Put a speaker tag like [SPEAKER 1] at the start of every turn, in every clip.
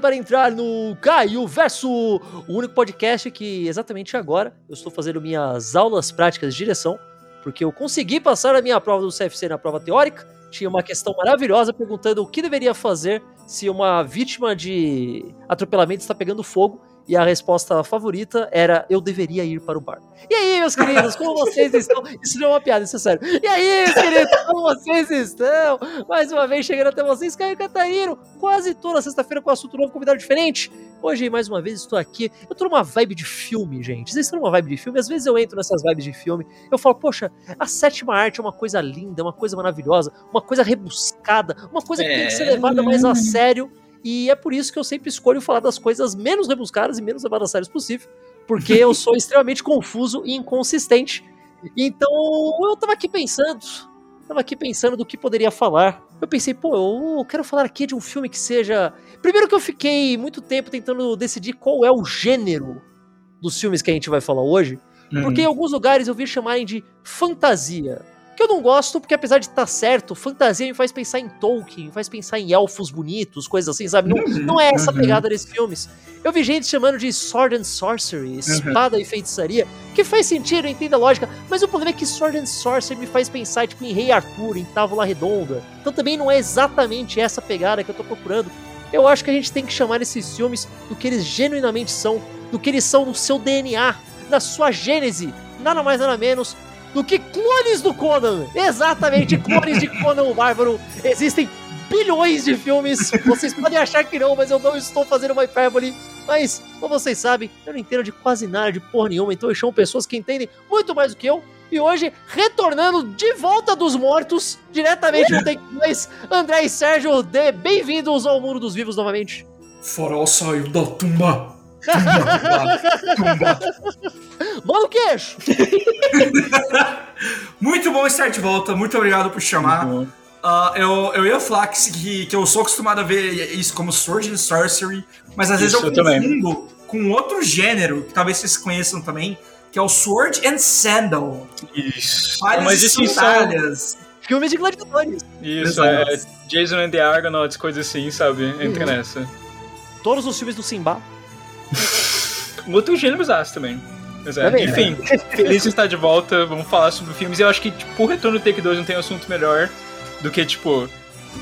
[SPEAKER 1] para entrar no Caio Verso, o único podcast que exatamente agora eu estou fazendo minhas aulas práticas de direção, porque eu consegui passar a minha prova do CFC na prova teórica. Tinha uma questão maravilhosa perguntando o que deveria fazer se uma vítima de atropelamento está pegando fogo e a resposta favorita era eu deveria ir para o bar. E aí, meus queridos, como vocês estão? Isso não é uma piada, isso é sério. E aí, meus queridos, como vocês estão? Mais uma vez chegando até vocês, Caio Catarino, quase toda sexta-feira com assunto novo, convidado diferente. Hoje, mais uma vez, estou aqui. Eu tô numa vibe de filme, gente. Vocês estão numa vibe de filme? Às vezes eu entro nessas vibes de filme. Eu falo, poxa, a sétima arte é uma coisa linda, uma coisa maravilhosa, uma coisa rebuscada, uma coisa que é... tem que ser levada mais a sério e é por isso que eu sempre escolho falar das coisas menos rebuscadas e menos levadas a sério possível, porque eu sou extremamente confuso e inconsistente. Então eu tava aqui pensando, tava aqui pensando do que poderia falar. Eu pensei, pô, eu quero falar aqui de um filme que seja. Primeiro que eu fiquei muito tempo tentando decidir qual é o gênero dos filmes que a gente vai falar hoje, uhum. porque em alguns lugares eu vi chamarem de fantasia. Que eu não gosto, porque apesar de estar tá certo, fantasia me faz pensar em Tolkien, me faz pensar em elfos bonitos, coisas assim, sabe? Não, uhum, não é essa uhum. pegada desses filmes. Eu vi gente chamando de Sword and Sorcery, uhum. espada e feitiçaria, que faz sentido, eu entendo a lógica, mas o problema é que Sword and Sorcery me faz pensar, tipo, em Rei Arthur, em Távola Redonda. Então também não é exatamente essa pegada que eu tô procurando. Eu acho que a gente tem que chamar esses filmes do que eles genuinamente são, do que eles são no seu DNA, na sua gênese, nada mais nada menos do que clones do Conan. Exatamente, clones de Conan o Bárbaro. Existem bilhões de filmes. Vocês podem achar que não, mas eu não estou fazendo uma hipérbole. Mas, como vocês sabem, eu não entendo de quase nada, de porra nenhuma, então eu chamo pessoas que entendem muito mais do que eu. E hoje, retornando de volta dos mortos, diretamente no Take 2, André e Sérgio, bem-vindos ao Muro dos Vivos novamente.
[SPEAKER 2] Farol saiu da tumba.
[SPEAKER 1] Mano queixo!
[SPEAKER 2] Muito bom estar de volta, muito obrigado por chamar. Uh, eu, eu ia falar que, que eu sou acostumado a ver isso como Sword and Sorcery, mas às vezes eu, eu confundo com outro gênero, que talvez vocês conheçam também, que é o Sword and Sandal.
[SPEAKER 3] Isso.
[SPEAKER 2] Falhas mas e sandálias.
[SPEAKER 1] Filmes de gladiadores.
[SPEAKER 3] Isso, é Jason and the Argonauts, coisa assim, sabe? Entra uhum. nessa.
[SPEAKER 1] Todos os filmes do Simba.
[SPEAKER 3] Outros gêneros aço também. é. Enfim, feliz de estar de volta. Vamos falar sobre filmes. E eu acho que, tipo, o Retorno do Take 2 não tem assunto melhor do que, tipo,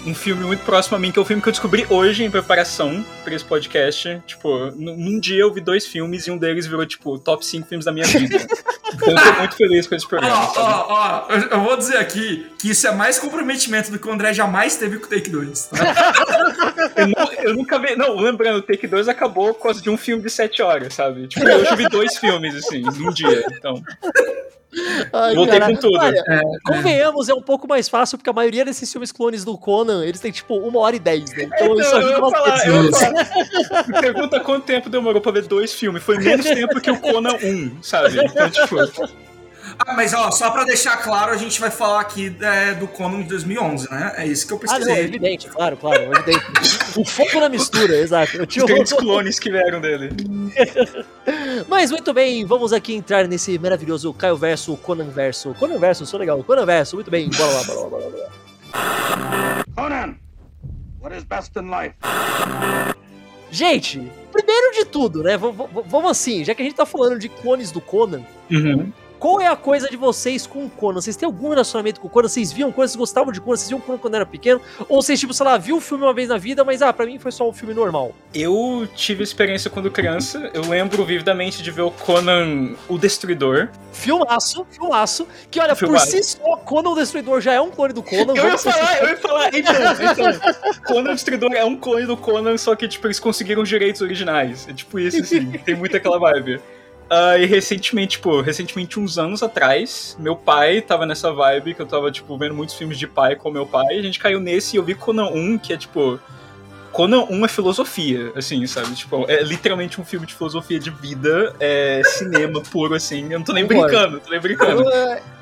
[SPEAKER 3] um filme muito próximo a mim, que é o filme que eu descobri hoje em preparação para esse podcast. Tipo, num dia eu vi dois filmes e um deles virou, tipo, top 5 filmes da minha vida. então eu tô muito feliz com esse programa.
[SPEAKER 2] Ó, ó, ó, eu vou dizer aqui que isso é mais comprometimento do que o André jamais teve com o Take 2. Tá?
[SPEAKER 3] eu, não, eu, nunca vi. Não, lembrando, o Take 2 acabou por causa de um filme de 7 horas, sabe? Tipo, eu hoje vi dois filmes, assim, num dia. Então.
[SPEAKER 1] Ai, Voltei cara. com tudo. Olha, é, convenhamos, é. é um pouco mais fácil, porque a maioria desses filmes clones do Conan, eles têm tipo uma hora e dez, né?
[SPEAKER 3] Então, então isso ajuda bastante. Pergunta quanto tempo demorou pra ver dois filmes. Foi menos tempo que o Conan 1, sabe? Então, tipo.
[SPEAKER 2] Ah, mas ó, só pra deixar claro, a gente vai falar aqui é, do Conan de 2011, né? É isso que eu pesquisei. Ah, não,
[SPEAKER 1] é evidente, claro, claro, evidente. o foco na mistura, exato. Eu
[SPEAKER 3] tinha Os clones que vieram dele.
[SPEAKER 1] mas muito bem, vamos aqui entrar nesse maravilhoso Caio Verso, Conan Verso. Conan Verso, sou legal. Conan Verso, muito bem. Bora lá, bora lá, bora lá. Conan, what is best in life? Gente, primeiro de tudo, né? V vamos assim, já que a gente tá falando de clones do Conan,
[SPEAKER 3] uhum.
[SPEAKER 1] Qual é a coisa de vocês com o Conan? Vocês têm algum relacionamento com o Conan? Vocês viam coisas, vocês gostavam de Conan? Vocês viam Conan quando era pequeno? Ou vocês, tipo, sei lá, viu o filme uma vez na vida, mas ah, pra mim foi só um filme normal?
[SPEAKER 3] Eu tive experiência quando criança. Eu lembro vividamente de ver o Conan o Destruidor.
[SPEAKER 1] Filmaço, filmaço. Que olha, filmaço. por si só, Conan o Destruidor já é um clone do Conan.
[SPEAKER 3] Eu ia falar, eu ia falar. Então, então, Conan o Destruidor é um clone do Conan, só que, tipo, eles conseguiram os direitos originais. É tipo isso, assim. tem muito aquela vibe. Uh, e recentemente, tipo, recentemente, uns anos atrás, meu pai tava nessa vibe que eu tava, tipo, vendo muitos filmes de pai com meu pai, e a gente caiu nesse e eu vi Conan 1, que é, tipo, Conan 1 é filosofia, assim, sabe? Tipo, é literalmente um filme de filosofia de vida, é cinema puro, assim. Eu não tô nem brincando, tô nem brincando.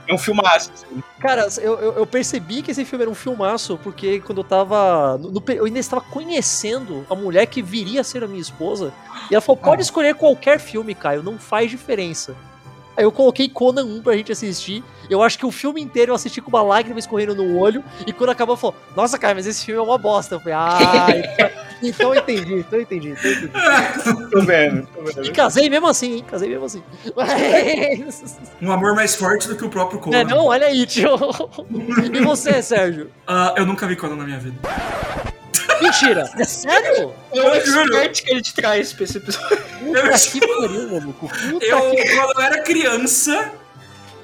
[SPEAKER 3] É, um filmaço. Assim.
[SPEAKER 1] Cara, eu, eu, eu, percebi que esse filme era um filmaço, porque quando eu tava. No, eu ainda estava conhecendo a mulher que viria a ser a minha esposa. E ela falou: pode ah. escolher qualquer filme, Caio, não faz diferença. Aí eu coloquei Conan 1 pra gente assistir. Eu acho que o filme inteiro eu assisti com uma lágrima escorrendo no olho. E quando acabou, falou: Nossa, cara, mas esse filme é uma bosta. Eu falei: Ah. Então eu entendi, então eu entendi, então entendi.
[SPEAKER 3] tô vendo, tô vendo.
[SPEAKER 1] E casei mesmo assim, hein? Casei mesmo assim.
[SPEAKER 2] Um amor mais forte do que o próprio Conan.
[SPEAKER 1] É, não, olha aí, tio. E você, Sérgio?
[SPEAKER 2] Uh, eu nunca vi Conan na minha vida.
[SPEAKER 1] Mentira! É sério?
[SPEAKER 3] Eu expert que ele te traz pra esse episódio.
[SPEAKER 1] Puta que pariu, maluco. Puta
[SPEAKER 2] Eu,
[SPEAKER 1] que...
[SPEAKER 2] quando eu era criança,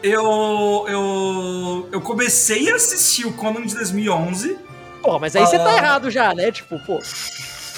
[SPEAKER 2] eu, eu, eu comecei a assistir o Conan de 2011.
[SPEAKER 1] Pô, mas aí você tá
[SPEAKER 2] Ah.
[SPEAKER 1] errado já, né? Tipo, pô.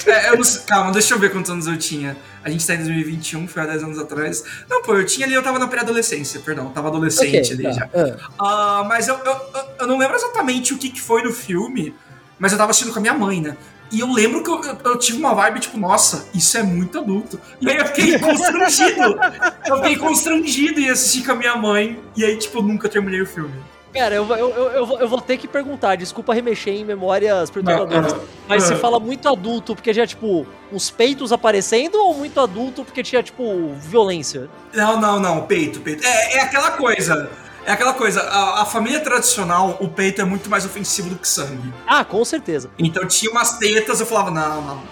[SPEAKER 2] É, eu não sei- calma, deixa eu ver quantos anos eu tinha. A gente tá em 2021, foi há 10 anos atrás. Não, pô, eu tinha ali, eu tava na pré-adolescência, perdão, tava adolescente ali
[SPEAKER 1] tá.
[SPEAKER 2] já.
[SPEAKER 1] Ah.
[SPEAKER 2] Ah, mas eu, eu, eu- eu não lembro exatamente o que, que foi no filme, mas eu tava assistindo com a minha mãe, né? E eu lembro que eu, eu- eu tive uma vibe tipo, nossa, isso é muito adulto. E aí eu fiquei constrangido. eu fiquei constrangido em assistir com a minha mãe. E aí, tipo, eu nunca terminei o filme.
[SPEAKER 1] Cara, eu, eu, eu, eu vou- ter que perguntar, desculpa remexer em memórias perturbadoras.
[SPEAKER 2] Não,
[SPEAKER 1] Mas
[SPEAKER 2] ah.
[SPEAKER 1] você fala muito adulto porque tinha, tipo, uns peitos aparecendo ou muito adulto porque tinha, tipo, violência?
[SPEAKER 2] Não, não, não, peito, peito. É, é aquela coisa. É aquela coisa, a, a família tradicional, o peito é muito mais ofensivo do que sangue.
[SPEAKER 1] Ah, com certeza.
[SPEAKER 2] Então tinha umas tetas, eu falava, não, não.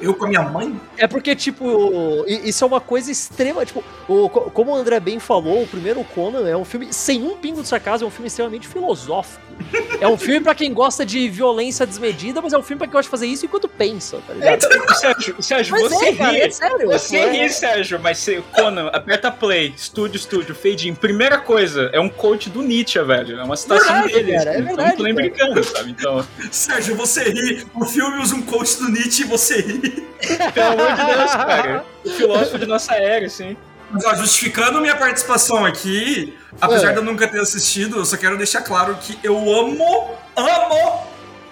[SPEAKER 2] Eu com a minha mãe?
[SPEAKER 1] É porque, tipo, isso é uma coisa extrema. Tipo, o, co- como o André bem falou, o primeiro Conan é um filme, sem um pingo de sarcasmo, é um filme extremamente filosófico. É um filme pra quem gosta de violência desmedida, mas é um filme pra quem gosta de fazer isso enquanto pensa, tá
[SPEAKER 3] É,
[SPEAKER 1] ligado?
[SPEAKER 3] então, Sérgio, Sérgio você
[SPEAKER 1] é, cara,
[SPEAKER 3] ri.
[SPEAKER 1] é sério.
[SPEAKER 3] Você
[SPEAKER 1] é-
[SPEAKER 3] ri, Sérgio, mas você, Conan, aperta play, estúdio, estúdio, fade in. Primeira coisa, é um coach do Nietzsche, velho. É uma citação
[SPEAKER 1] Verdade,
[SPEAKER 3] dele.
[SPEAKER 1] cara, é verdade,
[SPEAKER 3] Não tô nem
[SPEAKER 1] cara.
[SPEAKER 3] brincando, sabe? Então,
[SPEAKER 2] Sérgio, você ri. O filme usa um coach do Nietzsche e você ri.
[SPEAKER 3] pelo amor de Deus, cara. O filósofo de nossa era, assim.
[SPEAKER 2] Mas, ó, justificando minha participação aqui, apesar
[SPEAKER 1] É.
[SPEAKER 2] de eu nunca ter assistido, eu só quero deixar claro que eu amo, amo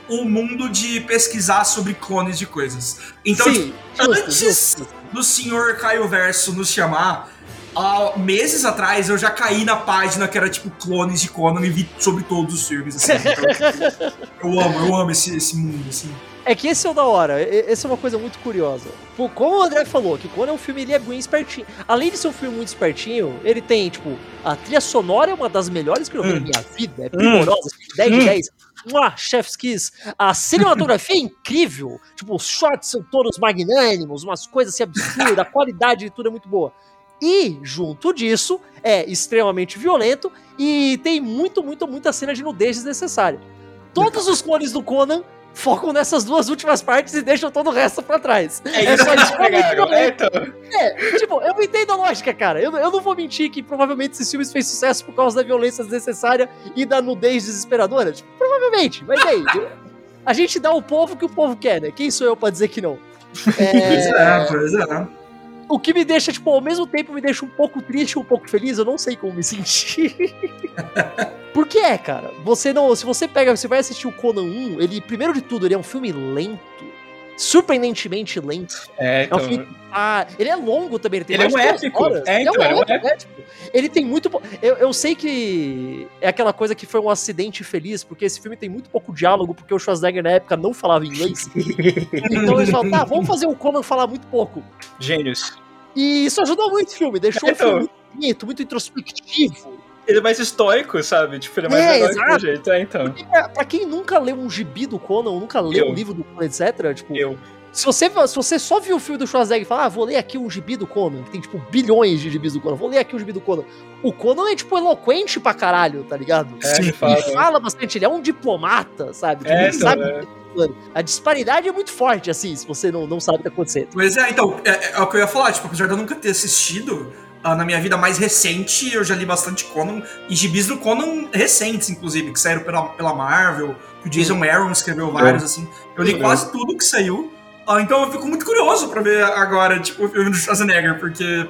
[SPEAKER 2] o mundo de pesquisar sobre clones de coisas. Então,
[SPEAKER 1] Sim,
[SPEAKER 2] tipo,
[SPEAKER 1] justo,
[SPEAKER 2] antes
[SPEAKER 1] justo.
[SPEAKER 2] do senhor Caio Verso nos chamar, há meses atrás eu já caí na página que era tipo clones de Conan e vi sobre todos os filmes. Assim, então, eu amo, eu amo esse, esse mundo, assim.
[SPEAKER 1] É que esse é o da hora, essa é uma coisa muito curiosa. Pô, como o André falou, que quando é um filme ele é bem espertinho. Além de ser um filme muito espertinho, ele tem, tipo, a trilha sonora é uma das melhores que eu vi na
[SPEAKER 3] Hum.
[SPEAKER 1] minha vida, é primorosa, 10 de
[SPEAKER 3] Hum.
[SPEAKER 1] 10. Mua, Chef's Kiss. A cinematografia é incrível. Tipo, os shots são todos magnânimos, umas coisas assim absurdas, a qualidade de tudo é muito boa. E, junto disso, é extremamente violento e tem muito, muito, muita cena de nudez desnecessária. Todos os clones do Conan focam nessas duas últimas partes e deixam todo o resto pra trás.
[SPEAKER 3] É isso que eles pegaram. É, então.
[SPEAKER 1] É, tipo, eu entendo a lógica, cara. Eu, eu não vou mentir que provavelmente esses filmes fez sucesso por causa da violência desnecessária e da nudez desesperadora. Tipo, provavelmente, mas aí. A gente dá o povo que o povo quer, né? Quem sou eu pra dizer que não?
[SPEAKER 2] Pois
[SPEAKER 1] É,
[SPEAKER 2] é, pois é.
[SPEAKER 1] O que me deixa, tipo, ao mesmo tempo me deixa um pouco triste um pouco feliz, eu não sei como me sentir. Porque é, cara, você não. Se você pega, você vai assistir o Conan 1, ele, primeiro de tudo, ele é um filme lento. Surpreendentemente lento.
[SPEAKER 3] É,
[SPEAKER 1] É um
[SPEAKER 3] então.
[SPEAKER 1] filme. Ah, ele é longo também, ele tem
[SPEAKER 3] Ele é um épico.
[SPEAKER 1] horas.
[SPEAKER 3] É,
[SPEAKER 1] Ele
[SPEAKER 3] então, ele é um
[SPEAKER 1] épico. Ele tem muito. Eu, eu sei que é aquela coisa que foi um acidente feliz, porque esse filme tem muito pouco diálogo, porque o Schwarzenegger na época não falava inglês. então eles falam, tá, vamos fazer o Conan falar muito pouco.
[SPEAKER 3] Gênios.
[SPEAKER 1] E isso ajudou muito o filme, deixou o
[SPEAKER 3] Então.
[SPEAKER 1] filme muito bonito, muito introspectivo.
[SPEAKER 3] Ele é mais histórico, sabe? Tipo, ele é mais
[SPEAKER 1] É,
[SPEAKER 3] heróico do
[SPEAKER 1] exato.
[SPEAKER 3] jeito. É, então.
[SPEAKER 1] Porque pra, pra quem nunca leu um gibi do Conan, ou nunca leu
[SPEAKER 3] Eu.
[SPEAKER 1] um livro do Conan, etc., tipo,
[SPEAKER 3] Eu.
[SPEAKER 1] se você, se você só viu o filme do Schwarzenegger e fala, ah, vou ler aqui um gibi do Conan, que tem, tipo, bilhões de gibis do Conan, vou ler aqui um gibi do Conan. O Conan é, tipo, eloquente pra caralho, tá ligado?
[SPEAKER 3] É, ele
[SPEAKER 1] Ele
[SPEAKER 3] fala.
[SPEAKER 1] fala bastante, ele é um diplomata, sabe? Tipo,
[SPEAKER 3] É,
[SPEAKER 1] ele
[SPEAKER 3] então,
[SPEAKER 1] sabe
[SPEAKER 3] é.
[SPEAKER 1] o que tá falando. A disparidade é muito forte, assim, se você não, não sabe o que tá acontecendo.
[SPEAKER 2] Pois é, então, é, é o que eu ia falar, tipo, apesar de eu nunca ter assistido, na minha vida mais recente, eu já li bastante Conan, e gibis do Conan recentes, inclusive, que saíram pela, pela Marvel, que o Jason Aaron escreveu vários, assim. Eu li
[SPEAKER 3] Uhum.
[SPEAKER 2] quase tudo que saiu. Ah, então eu fico muito curioso pra ver agora, tipo, o filme do Schwarzenegger, porque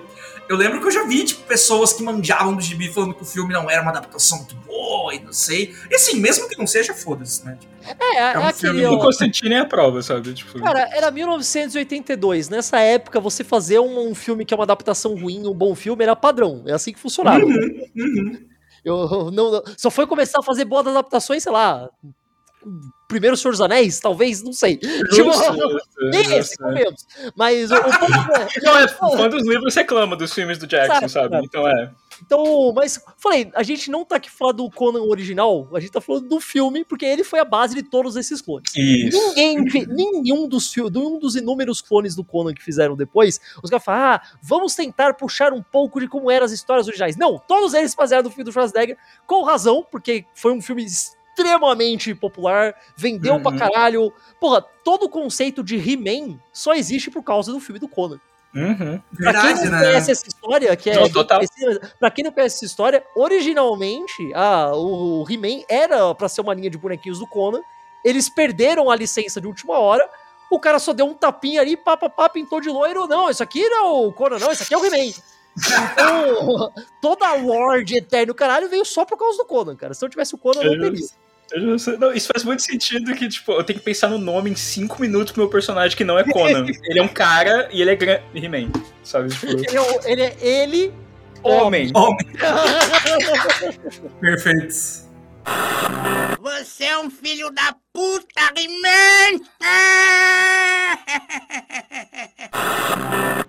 [SPEAKER 2] eu lembro que eu já vi, tipo, pessoas que manjavam do gibi falando que o filme não era uma adaptação muito boa e não sei. E assim, mesmo que não seja, foda-se, né? Tipo,
[SPEAKER 1] É, é,
[SPEAKER 2] um
[SPEAKER 1] aquele...
[SPEAKER 2] filme
[SPEAKER 3] O
[SPEAKER 1] ó,
[SPEAKER 3] Constantine é a prova, sabe? Tipo,
[SPEAKER 1] Cara, era 1982. Nessa época, você fazer um, um filme que é uma adaptação ruim, um bom filme, era padrão. É assim que funcionava.
[SPEAKER 2] uhum.
[SPEAKER 1] Eu não, não- só foi começar a fazer boas adaptações, sei lá, primeiro Senhor dos Anéis, talvez, não sei. Tipo, nem esse, comemos. Mas o, o ponto
[SPEAKER 3] é. Não, é fã dos livros reclama dos filmes do Jackson, sabe? sabe? Então é.
[SPEAKER 1] Então, mas falei, a gente não tá aqui falando do Conan original, a gente tá falando do filme, porque ele foi a base de todos esses clones.
[SPEAKER 3] Isso.
[SPEAKER 1] Ninguém, nenhum dos, nenhum dos inúmeros clones do Conan que fizeram depois, os caras falam, ah, vamos tentar puxar um pouco de como eram as histórias originais. Não, todos eles basearam no filme do Schwarzenegger, com razão, porque foi um filme extremamente popular, vendeu uhum. pra caralho. Porra, todo o conceito de He-Man só existe por causa do filme do Conan.
[SPEAKER 3] Uhum.
[SPEAKER 1] Pra quem não né? conhece essa história, que é. Total. Pra quem não conhece essa história, originalmente, ah, o He-Man era pra ser uma linha de bonequinhos do Conan. Eles perderam a licença de última hora. O cara só deu um tapinha ali, pá, pá, pá, pintou de loiro. Não, isso aqui não é o Conan, não, isso aqui é o He-Man. Então, toda a lore de Eterno Caralho veio só por causa do Conan, cara. Se não tivesse o Conan, não teria.
[SPEAKER 3] Não, isso faz muito sentido que, tipo, eu tenho que pensar no nome em 5 minutos pro meu personagem que não é Conan. ele é um cara e ele é grande. He-Man, sabe? Tipo...
[SPEAKER 1] Ele, é, ele é ele.
[SPEAKER 3] Homem.
[SPEAKER 2] Homem. Perfeito.
[SPEAKER 4] Você é um filho da puta, He-Man!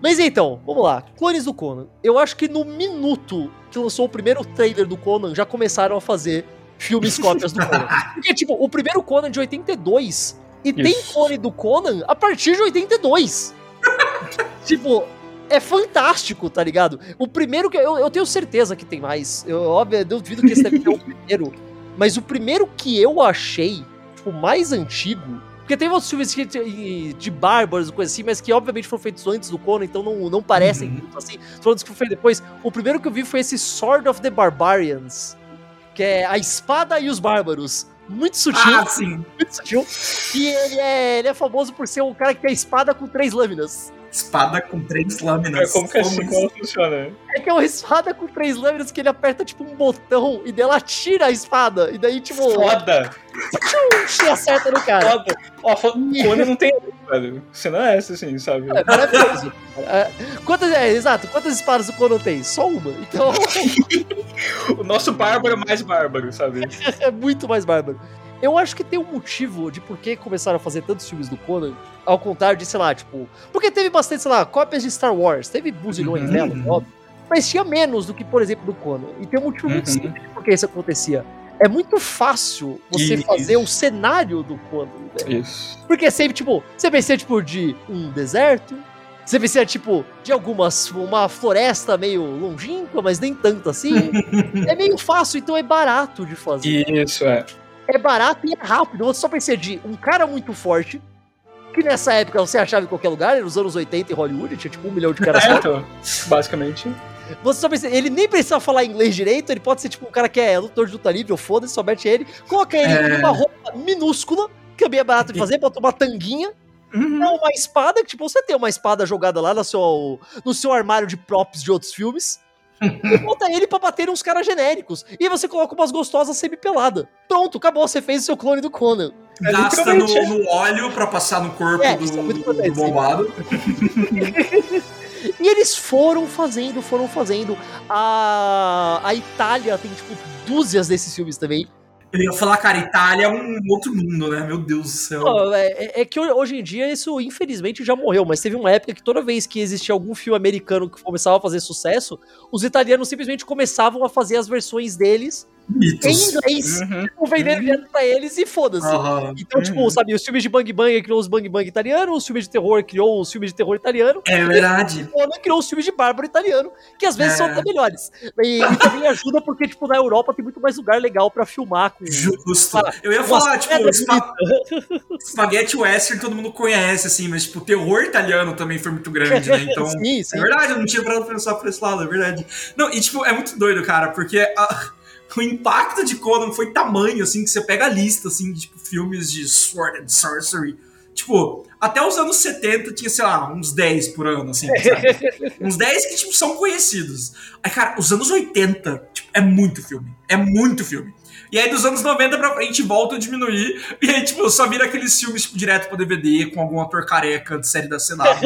[SPEAKER 1] Mas então, vamos lá. Clones do Conan. Eu acho que no minuto que lançou o primeiro trailer do Conan, já começaram a fazer filmes cópias do Conan. Porque, tipo, o primeiro Conan de 82 e Isso. tem clone do Conan a partir de 82. tipo, é fantástico, tá ligado? O primeiro que. Eu, eu tenho certeza que tem mais. Eu, óbvio, eu duvido que esse deve ser o primeiro. Mas o primeiro que eu achei, tipo, mais antigo. Porque tem outros filmes de, de bárbaros e coisa assim, mas que obviamente foram feitos antes do Conan, então não, não parecem uhum. assim. Falando que foi depois. O primeiro que eu vi foi esse Sword of the Barbarians que é A Espada e os Bárbaros. Muito sutil.
[SPEAKER 2] Ah, sim.
[SPEAKER 1] Muito sutil. E ele é, ele é famoso por ser um cara que tem a espada com três lâminas.
[SPEAKER 2] Espada com três lâminas.
[SPEAKER 3] É, como que assim, como funciona?
[SPEAKER 1] É que é uma espada com três lâminas que ele aperta tipo um botão e dela tira a espada. E daí, tipo.
[SPEAKER 3] Foda!
[SPEAKER 1] Tchum, acerta no cara.
[SPEAKER 3] Foda. Ó, quando não tem. Velho. Você não é essa, assim, sabe? É
[SPEAKER 1] maravilhoso. é, quantas, é, exato, quantas espadas o Conan tem? Só uma. Então.
[SPEAKER 3] o nosso bárbaro é mais bárbaro, sabe?
[SPEAKER 1] é muito mais bárbaro. Eu acho que tem um motivo de por que começaram a fazer tantos filmes do Conan, ao contrário de, sei lá, tipo. Porque teve bastante, sei lá, cópias de Star Wars, teve buzilhões uhum. dela, óbvio. Mas tinha menos do que, por exemplo, do Conan. E tem um motivo uhum. muito simples de por que isso acontecia. É muito fácil você isso. fazer o cenário do Conan.
[SPEAKER 3] Né? Isso.
[SPEAKER 1] Porque sempre, tipo, você pensa, tipo, de um deserto, você precisa, tipo, de algumas. Uma floresta meio longínqua, mas nem tanto assim. é meio fácil, então é barato de fazer.
[SPEAKER 3] Isso, é
[SPEAKER 1] é barato e é rápido. Você só precisa de um cara muito forte, que nessa época você achava em qualquer lugar, nos anos 80 em Hollywood, tinha tipo um milhão de caras.
[SPEAKER 3] É, então, basicamente.
[SPEAKER 1] Você só precisa, ele nem precisa falar inglês direito, ele pode ser tipo um cara que é lutor de luta livre, ou foda-se, só mete ele, coloca ele é... numa roupa minúscula, que é bem barato de fazer, bota uma tanguinha, Uhum. Uma espada que, tipo, você tem uma espada jogada lá no seu, no seu armário de props de outros filmes bota ele pra bater uns caras genéricos. E você coloca umas gostosas semi-pelada. Pronto, acabou, você fez o seu clone do Conan.
[SPEAKER 2] É, Gasta no, no, óleo pra passar no corpo é, do, é do bombado.
[SPEAKER 1] e eles foram fazendo, foram fazendo. A, a Itália tem, tipo, dúzias desses filmes também.
[SPEAKER 2] Eu ia falar, cara, Itália é um outro mundo, né? Meu Deus do céu.
[SPEAKER 1] É, é, é, que hoje em dia isso, infelizmente, já morreu, mas teve uma época que toda vez que existia algum filme americano que começava a fazer sucesso, os italianos simplesmente começavam a fazer as versões deles
[SPEAKER 2] Mitos.
[SPEAKER 1] em inglês, uhum. tipo, vendendo uhum. pra eles e foda-se. Uhum. Então, tipo, uhum. sabe, os filmes de Bang Bang criou os Bang Bang italianos, os filmes de terror criou os filmes de terror italiano.
[SPEAKER 2] É verdade.
[SPEAKER 1] E criou os filmes de bárbaro italiano, que às vezes é. são até melhores. E, e, também ajuda porque, tipo, na Europa tem muito mais lugar legal pra filmar. Com,
[SPEAKER 2] Justo. Eu ia falar, tipo, spa... Spaghetti Western todo mundo conhece, assim, mas, tipo, o terror italiano também foi muito grande, né? Então, sim, sim. é verdade, eu não tinha parado pra pensar por esse lado, é verdade. Não, e, tipo, é muito doido, cara, porque... A o impacto de Conan foi tamanho, assim, que você pega a lista, assim, de tipo, filmes de Sword and Sorcery. Tipo, até os anos 70 tinha, sei lá, uns 10 por ano, assim, sabe? uns 10 que, tipo, são conhecidos. Aí, cara, os anos 80, tipo, é muito filme. É muito filme. E aí, dos anos 90 pra frente, volta a diminuir. E aí, tipo, só vira aqueles filmes, tipo, direto pra DVD, com algum ator careca de série da Senado.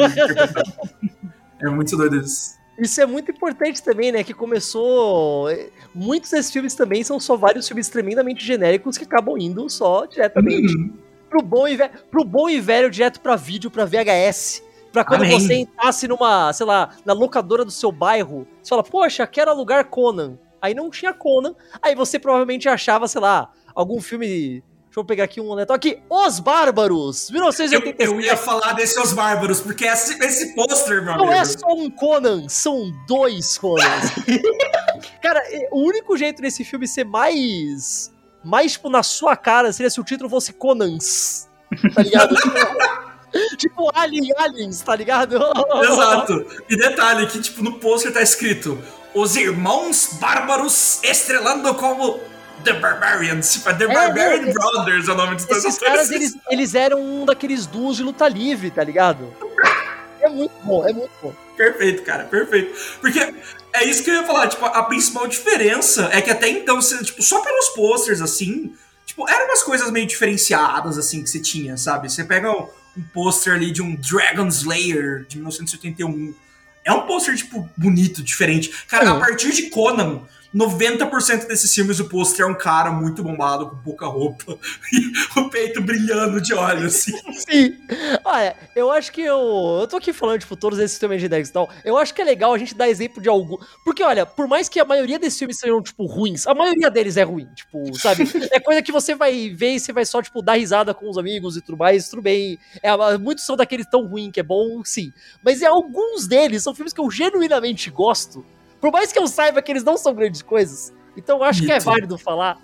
[SPEAKER 2] é muito doido isso.
[SPEAKER 1] Isso é muito importante também, né? Que começou. Muitos desses filmes também são só vários filmes tremendamente genéricos que acabam indo só diretamente uhum. pro, bom e velho, pro bom e velho direto pra vídeo, pra VHS. Pra quando Amém. você entrasse numa, sei lá, na locadora do seu bairro, você fala, poxa, quero alugar Conan. Aí não tinha Conan, aí você provavelmente achava, sei lá, algum filme Deixa eu pegar aqui um moletom. Aqui, Os Bárbaros, 1987.
[SPEAKER 2] Eu, eu ia falar desse Os Bárbaros, porque esse, esse pôster, meu
[SPEAKER 1] Não é amigo. é só um Conan, são dois Conans. Cara, o único jeito desse filme ser mais. Mais, tipo, na sua cara seria se o título fosse Conans. Tá ligado? tipo Alien Aliens, tá ligado?
[SPEAKER 2] Exato. E detalhe que, tipo, no pôster tá escrito Os Irmãos Bárbaros estrelando como The Barbarians, tipo, é The é, Barbarian é, Brothers é o nome dos
[SPEAKER 1] Esses caras, eles, eles eram um daqueles duos de luta livre, tá ligado? É muito bom, é muito bom.
[SPEAKER 2] Perfeito, cara, perfeito. Porque é isso que eu ia falar, tipo, a principal diferença é que até então, você, tipo, só pelos posters, assim, tipo, eram umas coisas meio diferenciadas, assim, que você tinha, sabe? Você pega um, um pôster ali de um Dragon Slayer de 1981. É um pôster, tipo, bonito, diferente. Cara, a partir de Conan, 90% desses filmes o pôster é um cara muito bombado, com pouca roupa, e o peito brilhando de óleo, assim.
[SPEAKER 1] Sim. Olha, eu acho que eu. Eu tô aqui falando, tipo, todos esses filmes de e tal. Eu acho que é legal a gente dar exemplo de algum. Porque, olha, por mais que a maioria desses filmes sejam, tipo, ruins, a maioria deles é ruim, tipo, sabe? É coisa que você vai ver e você vai só, tipo, dar risada com os amigos e tudo mais, tudo bem. É, muitos são daqueles tão ruins que é bom, sim. Mas é, alguns deles são filmes que eu genuinamente gosto. Por mais que eu saiba que eles não são grandes coisas, então eu acho que é válido falar.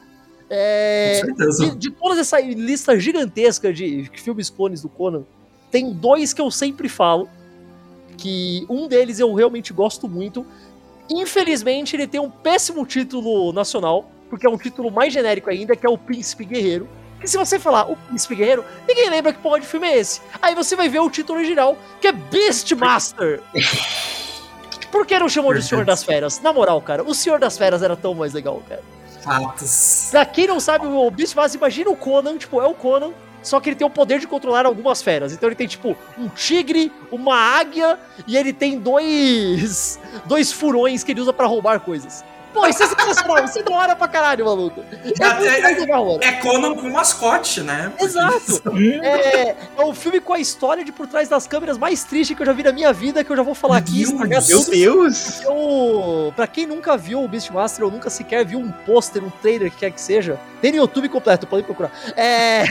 [SPEAKER 1] É, de, de toda essa lista gigantesca de filmes clones do Conan, tem dois que eu sempre falo. Que um deles eu realmente gosto muito. Infelizmente, ele tem um péssimo título nacional, porque é um título mais genérico ainda, que é o Príncipe Guerreiro. Que se você falar o Príncipe Guerreiro, ninguém lembra que porra de filme é esse. Aí você vai ver o título original, que é Beastmaster. Por que não chamou de Senhor das Feras? Na moral, cara, o Senhor das Feras era tão mais legal, cara.
[SPEAKER 2] Fatos.
[SPEAKER 1] Pra quem não sabe, o bicho faz, imagina o Conan, tipo, é o Conan, só que ele tem o poder de controlar algumas feras. Então ele tem, tipo, um tigre, uma águia, e ele tem dois. dois furões que ele usa para roubar coisas. Pô, isso é sensacional, isso é da hora pra caralho, maluco.
[SPEAKER 2] É, é, é, é Conan com mascote, né?
[SPEAKER 1] Exato. É, é um filme com a história de por trás das câmeras mais triste que eu já vi na minha vida, que eu já vou falar aqui.
[SPEAKER 3] Meu Deus!
[SPEAKER 1] Eu, pra quem nunca viu o Beastmaster ou nunca sequer viu um pôster, um trailer, que quer que seja, tem no YouTube completo, podem procurar. É...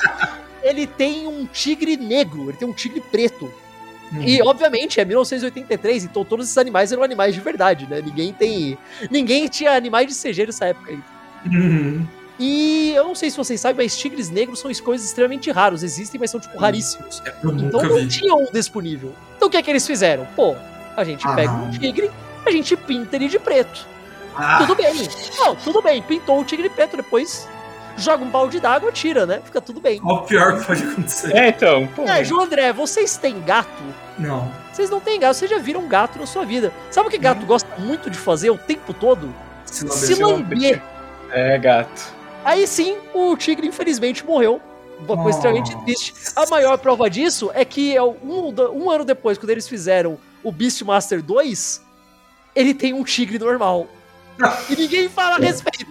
[SPEAKER 1] ele tem um tigre negro, ele tem um tigre preto. Uhum. E, obviamente, é 1983, então todos esses animais eram animais de verdade, né? Ninguém tem. Ninguém tinha animais de CG nessa época aí.
[SPEAKER 2] Uhum.
[SPEAKER 1] E eu não sei se vocês sabem, mas tigres negros são coisas extremamente raros. Existem, mas são, tipo, raríssimos. É, então não vi. tinha um disponível. Então o que é que eles fizeram? Pô, a gente ah. pega um tigre, a gente pinta ele de preto. Ah. Tudo bem. Não, tudo bem. Pintou o tigre preto, depois joga um balde d'água, tira, né? Fica tudo bem.
[SPEAKER 2] Qual o pior que pode acontecer?
[SPEAKER 3] É, então.
[SPEAKER 1] Pô. É, João André, vocês têm gato?
[SPEAKER 2] Não.
[SPEAKER 1] Vocês não têm gato, vocês já viram gato na sua vida. Sabe o que gato hum. gosta muito de fazer o tempo todo? Se lamber.
[SPEAKER 3] É, gato.
[SPEAKER 1] Aí sim, o tigre infelizmente morreu. Uma coisa extremamente triste. A maior prova disso é que é um, um ano depois, quando eles fizeram o Beastmaster 2, ele tem um tigre normal. E ninguém fala a respeito.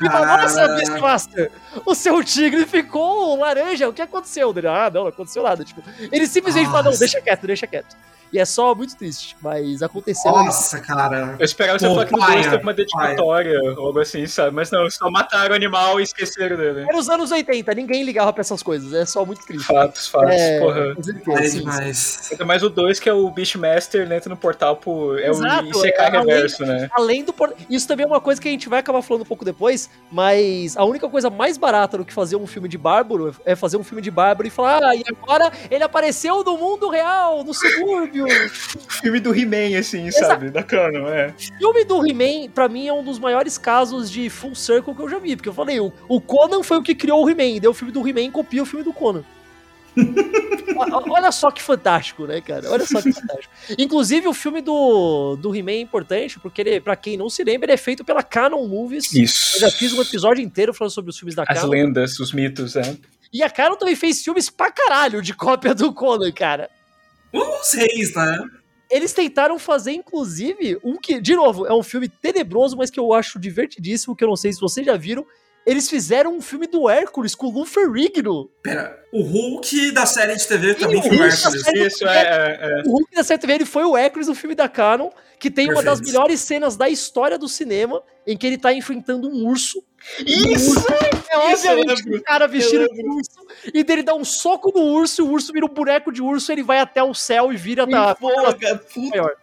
[SPEAKER 1] E fala, nossa, Beastmaster, o seu tigre ficou laranja, o que aconteceu? Ele, ah, não, não aconteceu nada. Tipo, ele simplesmente nossa. fala, não, deixa quieto, deixa quieto. E é só muito triste, mas aconteceu.
[SPEAKER 2] Nossa, isso. cara.
[SPEAKER 3] Eu esperava que você falar que no 2 teve uma dedicatória ou algo assim, sabe? Mas não, só mataram o animal e esqueceram dele.
[SPEAKER 1] Era os anos 80, ninguém ligava pra essas coisas, é só muito triste.
[SPEAKER 3] Fatos, fatos, é, porra.
[SPEAKER 2] É demais.
[SPEAKER 3] Ainda mais o 2, que é o Beastmaster, ele entra no portal por. É Exato, o ICK é, reverso,
[SPEAKER 1] além,
[SPEAKER 3] né?
[SPEAKER 1] Além do portal. Isso também é uma coisa que a gente vai acabar falando um pouco depois, mas a única coisa mais barata do que fazer um filme de Bárbaro é fazer um filme de Bárbaro e falar, ah, e agora ele apareceu no mundo real, no subúrbio.
[SPEAKER 3] Filme do He-Man, assim, Exato. sabe? Da Canon, é.
[SPEAKER 1] Filme do He-Man, pra mim, é um dos maiores casos de full circle que eu já vi. Porque eu falei, o, o Conan foi o que criou o He-Man. Deu o filme do He-Man copia o filme do Conan. Olha só que fantástico, né, cara? Olha só que fantástico. Inclusive, o filme do, do He-Man é importante, porque ele, pra quem não se lembra, ele é feito pela Canon Movies.
[SPEAKER 3] Isso.
[SPEAKER 1] Eu já fiz um episódio inteiro falando sobre os filmes da
[SPEAKER 3] As
[SPEAKER 1] Canon.
[SPEAKER 3] As lendas, os mitos, é.
[SPEAKER 1] E a Canon também fez filmes pra caralho de cópia do Conan, cara.
[SPEAKER 2] Os reis, né?
[SPEAKER 1] eles tentaram fazer, inclusive, um que, de novo, é um filme tenebroso, mas que eu acho divertidíssimo, que eu não sei se vocês já viram. Eles fizeram um filme do Hércules com o Lou Ferrigno.
[SPEAKER 2] Pera, o Hulk da série de TV também foi o Hércules.
[SPEAKER 3] Isso, é, é, é.
[SPEAKER 1] O Hulk da série de TV ele foi o Hércules no filme da Canon, que tem Perfeito. uma das melhores cenas da história do cinema, em que ele tá enfrentando um urso.
[SPEAKER 3] Isso! Um urso,
[SPEAKER 1] é obviamente um cara vestido de urso, e dele dá um soco no urso, e o urso vira um boneco de urso, ele vai até o céu e vira da.
[SPEAKER 3] maior.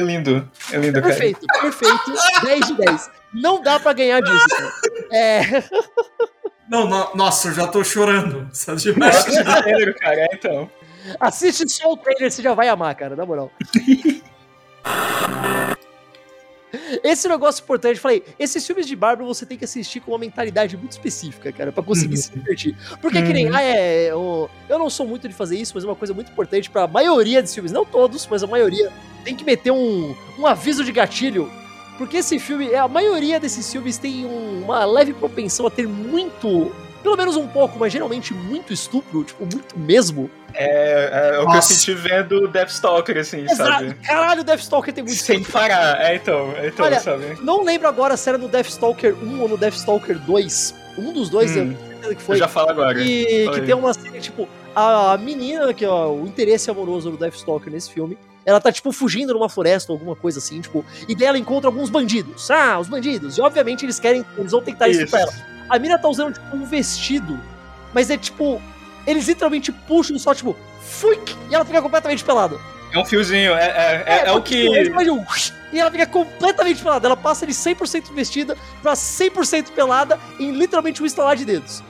[SPEAKER 3] É lindo, é lindo,
[SPEAKER 1] é perfeito, cara. Perfeito, perfeito. 10 de 10. Não dá pra ganhar disso, cara. É.
[SPEAKER 2] Não, no, nossa, eu já tô chorando. Sabe demais.
[SPEAKER 3] Nossa, cara, é, então.
[SPEAKER 1] Assiste só o trailer, você já vai amar, cara, na moral. Esse negócio importante, falei, esses filmes de Barbie você tem que assistir com uma mentalidade muito específica, cara, para conseguir uhum. se divertir. Porque uhum. que nem, uhum. ah, é, eu, eu não sou muito de fazer isso, mas é uma coisa muito importante para a maioria dos filmes, não todos, mas a maioria, tem que meter um, um aviso de gatilho porque esse filme, a maioria desses filmes tem um, uma leve propensão a ter muito, pelo menos um pouco, mas geralmente muito estupro, tipo, muito mesmo.
[SPEAKER 3] É, é, é o que eu senti vendo Deathstalker, assim, Exato. sabe?
[SPEAKER 1] Caralho, Deathstalker tem muito
[SPEAKER 3] Sem estupro. parar, é então, é então, Olha, sabe?
[SPEAKER 1] Não lembro agora se era no Deathstalker 1 ou no Deathstalker 2. Um dos dois, hum, eu que foi.
[SPEAKER 3] Eu já falo agora.
[SPEAKER 1] E que tem uma cena, tipo, a menina, que o interesse amoroso do Deathstalker nesse filme, ela tá, tipo, fugindo numa floresta ou alguma coisa assim, tipo, e daí ela encontra alguns bandidos. Ah, os bandidos. E obviamente eles querem, eles vão tentar isso, isso pra ela. A mina tá usando, tipo, um vestido, mas é tipo, eles literalmente puxam só, tipo, fuik, e ela fica completamente pelada.
[SPEAKER 3] É um fiozinho, é, é, é, é o que.
[SPEAKER 1] e ela fica completamente pelada. Ela passa de 100% vestida pra 100% pelada em literalmente um instalar de dedos.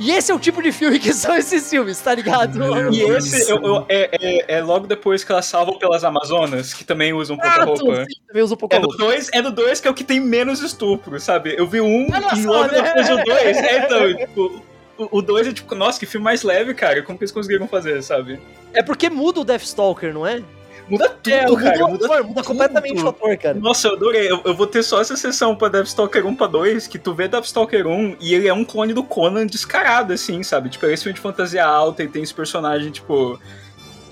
[SPEAKER 1] E esse é o tipo de filme que são esses filmes, tá ligado?
[SPEAKER 3] E esse eu, eu, é, é, é, logo depois que elas salvam pelas Amazonas, que também usam pouca ah, roupa. Sim,
[SPEAKER 1] também usam pouca
[SPEAKER 3] é roupa. Do dois, é do 2 que é o que tem menos estupro, sabe? Eu vi um e logo né? depois o 2. É, então, tipo, o 2 é tipo, nossa, que filme mais leve, cara. Como que eles conseguiram fazer, sabe?
[SPEAKER 1] É porque muda o Deathstalker, não é?
[SPEAKER 3] Muda tudo, é, muda cara. Muda,
[SPEAKER 1] ator, muda completamente o ator, cara.
[SPEAKER 3] Nossa, eu adorei. Eu, eu, vou ter só essa sessão pra Deathstalker 1 pra 2, que tu vê Deathstalker 1 e ele é um clone do Conan descarado, assim, sabe? Tipo, é esse filme de fantasia alta e tem esse personagem, tipo,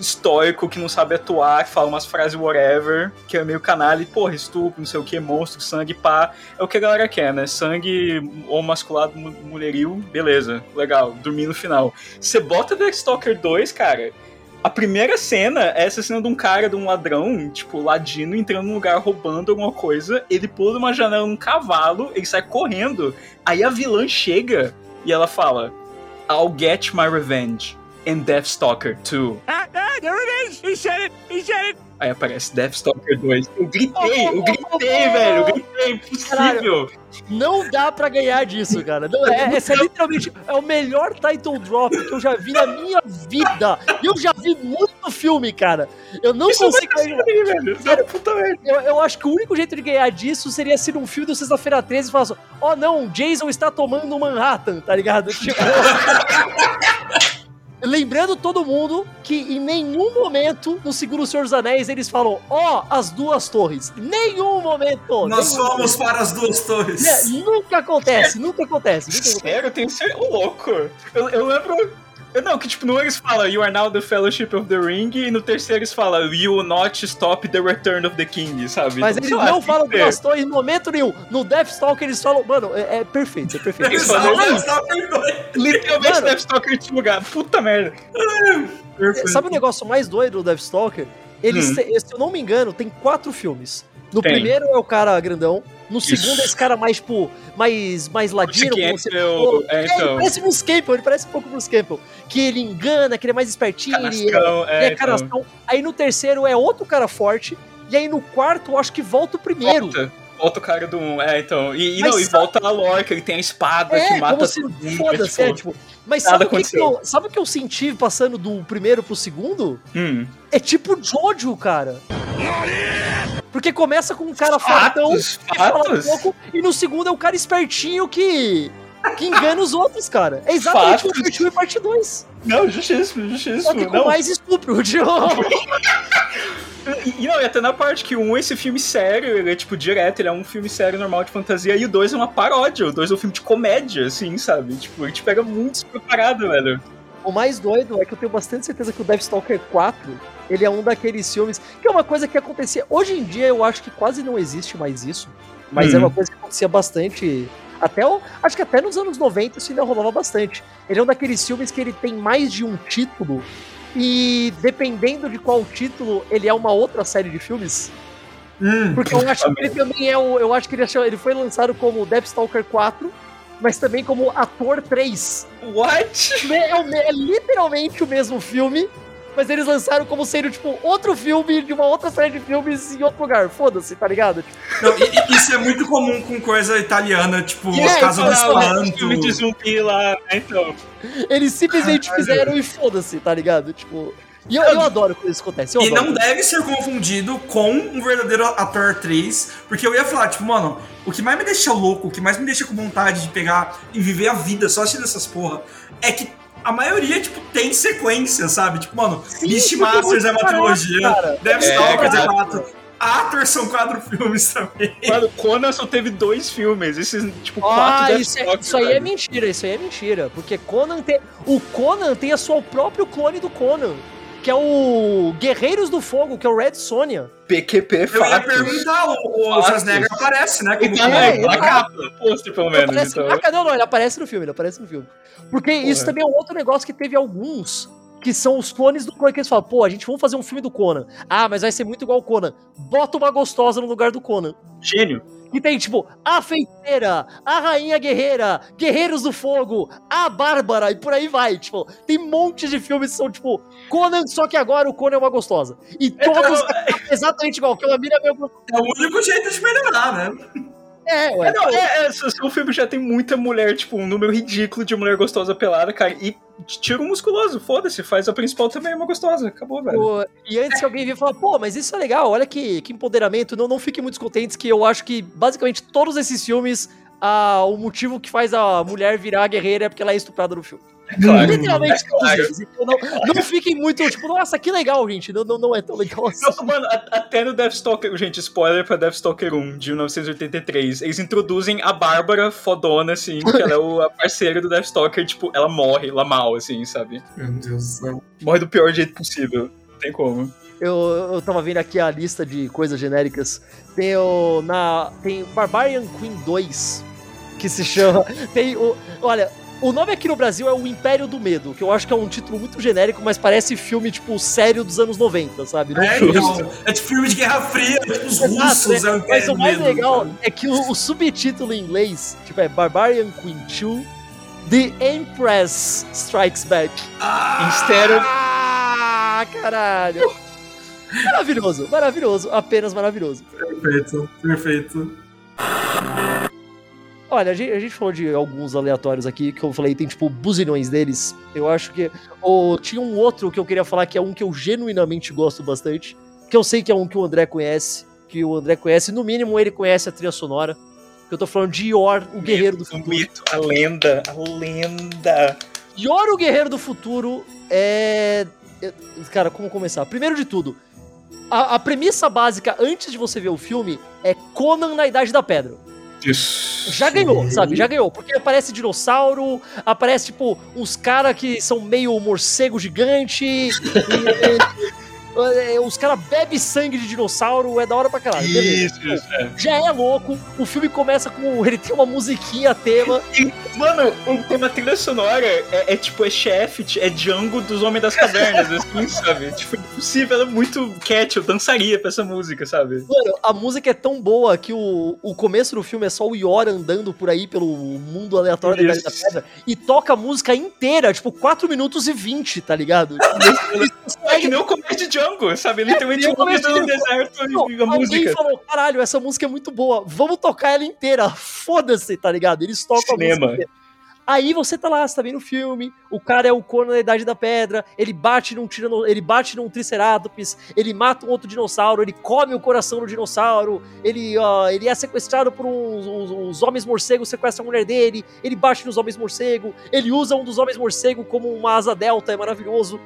[SPEAKER 3] estoico, que não sabe atuar, que fala umas frases whatever, que é meio canalha e, porra, estupro, não sei o que, monstro, sangue, pá. É o que a galera quer, né? Sangue ou masculado, mulherio, beleza, legal, dormir no final. Você bota Deathstalker 2, cara a primeira cena é essa cena de um cara, de um ladrão, tipo, ladino, entrando num lugar roubando alguma coisa. Ele pula uma janela num cavalo, ele sai correndo. Aí a vilã chega e ela fala: I'll get my revenge in Deathstalker 2. Ah, ah, there it is! He said it! He said it! Aí aparece Deathstalker 2. Eu gritei, eu gritei, velho. Eu gritei, impossível.
[SPEAKER 1] não dá pra ganhar disso, cara. Não, é, esse é literalmente é o melhor title drop que eu já vi na minha vida. E eu já vi muito filme, cara. Eu não Isso consigo. Assim, velho. Cara, puta eu, eu acho que o único jeito de ganhar disso seria se num filme do Sexta-feira 13 e falasse: Ó, oh, não, Jason está tomando Manhattan, tá ligado? Tipo. Lembrando todo mundo que em nenhum momento no Seguro Senhor dos Anéis eles falam, ó, oh, as duas torres. Nenhum momento.
[SPEAKER 2] Nós
[SPEAKER 1] nenhum
[SPEAKER 2] fomos momento. para as duas torres.
[SPEAKER 1] É, nunca acontece, nunca acontece.
[SPEAKER 3] Sério, eu tenho ser louco. Eu, eu lembro não, que tipo, no eles falam You are now the Fellowship of the Ring, e no terceiro eles falam You will not stop the return of the King, sabe?
[SPEAKER 1] Mas eles não falam do Astor em momento nenhum. No Deathstalker eles falam, mano, é, é perfeito, é perfeito. Eles falam
[SPEAKER 3] Literalmente mano, Deathstalker em lugar. Puta merda.
[SPEAKER 1] Perfeito. Sabe o negócio mais doido do Deathstalker? Eles, hum. se eu não me engano, tem quatro filmes. No tem. primeiro é o cara grandão. No Isso. segundo é esse cara mais, tipo, mais, mais ladino. Você
[SPEAKER 3] falou. É, então.
[SPEAKER 1] Ele parece Bruce Campbell, ele parece um pouco Bruce Campbell. Que ele engana, que ele é mais espertinho. Canascão, ele é, é, é Então. Aí no terceiro é outro cara forte. E aí no quarto, eu acho que volta o primeiro.
[SPEAKER 3] Volta. Volta o cara do 1, é, então. E, e não, sabe... e volta a lore, que ele tem a espada é, que mata todo mundo. Foda-se, tipo, é, tipo,
[SPEAKER 1] mas sabe o, que, que eu, sabe o que eu senti passando do primeiro pro segundo?
[SPEAKER 3] Hum.
[SPEAKER 1] É tipo Jojo, cara. Porque começa com um cara fortão que fala pouco, e no segundo é o cara espertinho que. que engana os outros, cara. É exatamente o Part 1 e Parte 2.
[SPEAKER 3] Não, justíssimo, justíssimo.
[SPEAKER 1] Só que com
[SPEAKER 3] não.
[SPEAKER 1] mais estupro, de
[SPEAKER 3] E, não, e até na parte que um, esse filme sério, ele é tipo direto, ele é um filme sério normal de fantasia, e o dois é uma paródia, o dois é um filme de comédia, assim, sabe? Tipo, a gente pega muito despreparado, velho.
[SPEAKER 1] O mais doido é que eu tenho bastante certeza que o Deathstalker 4, ele é um daqueles filmes que é uma coisa que acontecia. Hoje em dia eu acho que quase não existe mais isso, mas hum. é uma coisa que acontecia bastante até o, acho que até nos anos 90 isso ainda rolava bastante. Ele é um daqueles filmes que ele tem mais de um título e dependendo de qual título, ele é uma outra série de filmes. Hum, Porque eu acho que ele também é o. Eu acho que ele, achou, ele foi lançado como Deathstalker 4, mas também como Ator 3.
[SPEAKER 3] What?
[SPEAKER 1] É, é, é literalmente o mesmo filme, mas eles lançaram como sendo, tipo, outro filme de uma outra série de filmes em outro lugar. Foda-se, tá ligado?
[SPEAKER 2] Não, e, isso é muito comum com coisa italiana, tipo, yeah, As Casas do Espanto.
[SPEAKER 3] filme de zumbi lá, né, então.
[SPEAKER 1] Eles simplesmente fizeram e foda-se, tá ligado? Tipo. E eu, eu adoro quando isso acontece. e
[SPEAKER 2] não deve ser confundido com um verdadeiro ator 3, porque eu ia falar, tipo, mano, o que mais me deixa louco, o que mais me deixa com vontade de pegar e viver a vida só assistindo essas porra, é que a maioria, tipo, tem sequência, sabe? Tipo, mano, Beastmasters é uma trilogia, Deathstalkers é, é quatro. Ator são quatro filmes também.
[SPEAKER 3] Mano, Conan só teve dois filmes. Esses, tipo,
[SPEAKER 1] ah, quatro isso, é, isso aí é mentira, isso aí é mentira. Porque Conan tem. O Conan tem a sua próprio clone do Conan que é o Guerreiros do Fogo, que é o Red Sonja.
[SPEAKER 3] PQP.
[SPEAKER 2] Eu ia perguntar, o, o Schwarzenegger aparece, né?
[SPEAKER 3] Como então, é, na capa, pôster pelo menos. Aparece,
[SPEAKER 1] então. Ah, não, não, ele aparece no filme, ele aparece no filme. Porque Porra. isso também é um outro negócio que teve alguns que são os clones do Conan, que eles falam, pô, a gente vamos fazer um filme do Conan. Ah, mas vai ser muito igual o Conan. Bota uma gostosa no lugar do Conan.
[SPEAKER 3] Gênio.
[SPEAKER 1] E tem, tipo, a feiticeira, a rainha guerreira, guerreiros do fogo, a bárbara, e por aí vai. Tipo, tem montes de filmes que são, tipo, Conan, só que agora o Conan é uma gostosa. E é, todos é, exatamente igual, que mina é meio gostosa.
[SPEAKER 2] É o único jeito de melhorar, né?
[SPEAKER 3] É, ué. É, não, é, é, o filme já tem muita mulher, tipo, um número ridículo de mulher gostosa pelada, cara. E tira um musculoso, foda-se, faz a principal também uma gostosa. Acabou, velho. Pô,
[SPEAKER 1] e antes que alguém vir falar, pô, mas isso é legal, olha que, que empoderamento. Não, não fiquem muito contentes que eu acho que basicamente todos esses filmes, ah, o motivo que faz a mulher virar a guerreira é porque ela é estuprada no filme. Claro, Literalmente claro. Então não, não, fiquem muito, tipo, nossa, que legal, gente. Não, não, não é tão legal assim. Não,
[SPEAKER 3] mano, até no Deathstalker, gente, spoiler pra Deathstalker 1 de 1983. Eles introduzem a Bárbara fodona, assim, que ela é o, a parceira do Deathstalker, tipo, ela morre lá mal, assim, sabe?
[SPEAKER 2] Meu Deus do céu.
[SPEAKER 3] Morre do pior jeito possível. Não tem como.
[SPEAKER 1] Eu, eu tava vendo aqui a lista de coisas genéricas. Tem o. Na, tem Barbarian Queen 2, que se chama. Tem o. Olha, o nome aqui no Brasil é O Império do Medo, que eu acho que é um título muito genérico, mas parece filme, tipo, sério dos anos 90, sabe?
[SPEAKER 2] Não é, não. é tipo filme de Guerra Fria, tipo, os Exato, russos, é, é o Império
[SPEAKER 1] Mas o mais medo, legal cara. é que o, o, subtítulo em inglês, tipo, é Barbarian Queen 2, The Empress Strikes Back.
[SPEAKER 3] Ah, Instead
[SPEAKER 1] Ah, caralho! Maravilhoso, maravilhoso, apenas maravilhoso.
[SPEAKER 2] Perfeito, perfeito.
[SPEAKER 1] Olha, a gente, a gente, falou de alguns aleatórios aqui, que eu falei, tem tipo buzilhões deles. Eu acho que. Ou tinha um outro que eu queria falar, que é um que eu genuinamente gosto bastante. Que eu sei que é um que o André conhece. Que o André conhece, no mínimo ele conhece a trilha sonora. Que eu tô falando de Yor, o Guerreiro do Futuro. Mito,
[SPEAKER 3] a lenda, a lenda.
[SPEAKER 1] Yor, o Guerreiro do Futuro é. Cara, como começar? Primeiro de tudo, a, a premissa básica antes de você ver o filme é Conan na Idade da Pedra.
[SPEAKER 3] Isso.
[SPEAKER 1] Já ganhou, sabe? Já ganhou. Porque aparece dinossauro, aparece, tipo, uns caras que são meio morcego gigante. e, os caras bebem sangue de dinossauro, é da hora pra caralho.
[SPEAKER 3] Isso, isso, é.
[SPEAKER 1] Já é louco, o filme começa com. Ele tem uma musiquinha tema.
[SPEAKER 3] E, mano, o tema trilha sonora é, é, tipo, é chefe, é Django dos Homens das Cavernas, assim, sabe? Tipo, impossível, ela é muito cat, eu dançaria pra essa música, sabe?
[SPEAKER 1] Mano, a música é tão boa que o, o começo do filme é só o Yor andando por aí pelo mundo aleatório da da Pedra e toca a música inteira, tipo, 4 minutos e 20, tá ligado?
[SPEAKER 3] é que nem o começo de Django sabe? Literalmente é, um momento no deserto não, e a música.
[SPEAKER 1] falou, caralho, essa música é muito boa, vamos tocar ela inteira, foda-se, tá ligado? Eles tocam
[SPEAKER 3] Cinema. a música
[SPEAKER 1] Aí você tá lá, você tá vendo o filme, o cara é o Conan da Idade da Pedra, ele bate num tirano, ele bate num triceratops, ele mata um outro dinossauro, ele come o coração do dinossauro, ele, uh, ele é sequestrado por uns, uns, uns, homens morcegos, sequestra a mulher dele, ele bate nos homens morcego, ele usa um dos homens morcego como uma asa delta, é maravilhoso.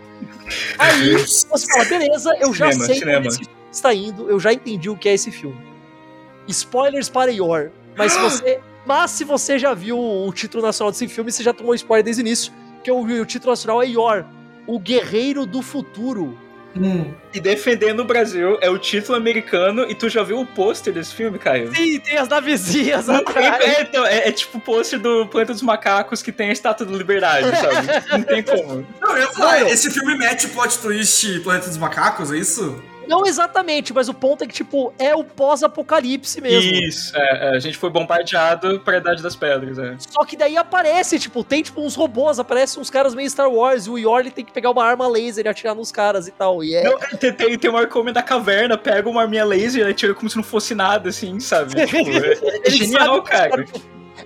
[SPEAKER 1] Aí você fala, beleza, eu já cinema, sei cinema. onde está indo, eu já entendi o que é esse filme. Spoilers para Yor, mas se você mas se você já viu o título nacional desse filme, você já tomou spoiler desde o início. que o, o título nacional é Yor, o guerreiro do futuro.
[SPEAKER 3] Hum. E Defendendo o Brasil é o título americano. E tu já viu o pôster desse filme, Caio?
[SPEAKER 1] Sim, tem as navezinhas atrás.
[SPEAKER 3] É, então, é, é, tipo o pôster do Planeta dos Macacos que tem a estátua da liberdade, sabe? Não tem como.
[SPEAKER 2] Não, eu ia falar, esse filme mete o plot twist Planeta dos Macacos, é isso?
[SPEAKER 1] Não exatamente, mas o ponto é que, tipo, é o pós-apocalipse mesmo.
[SPEAKER 3] Isso, é, é, a gente foi bombardeado pra Idade das Pedras, é.
[SPEAKER 1] Só que daí aparece, tipo, tem tipo uns robôs, aparecem uns caras meio Star Wars, e o Yorli tem que pegar uma arma laser e atirar nos caras e tal. E é...
[SPEAKER 3] Não, tem, tem, tem uma Arcome da caverna, pega uma arminha laser e atira como se não fosse nada, assim, sabe? tipo, é, é genial, cara.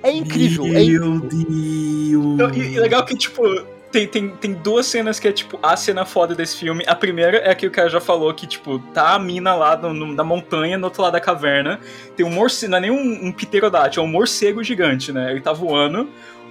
[SPEAKER 1] É incrível.
[SPEAKER 2] Meu
[SPEAKER 1] é incrível.
[SPEAKER 2] Deus.
[SPEAKER 3] E, e legal que, tipo, tem, tem, tem duas cenas que é, tipo, a cena foda desse filme. A primeira é a que o cara já falou, que, tipo, tá a mina lá no, no, na montanha, no outro lado da caverna. Tem um morcego, não é nem um, um pterodátil, é um morcego gigante, né? Ele tá voando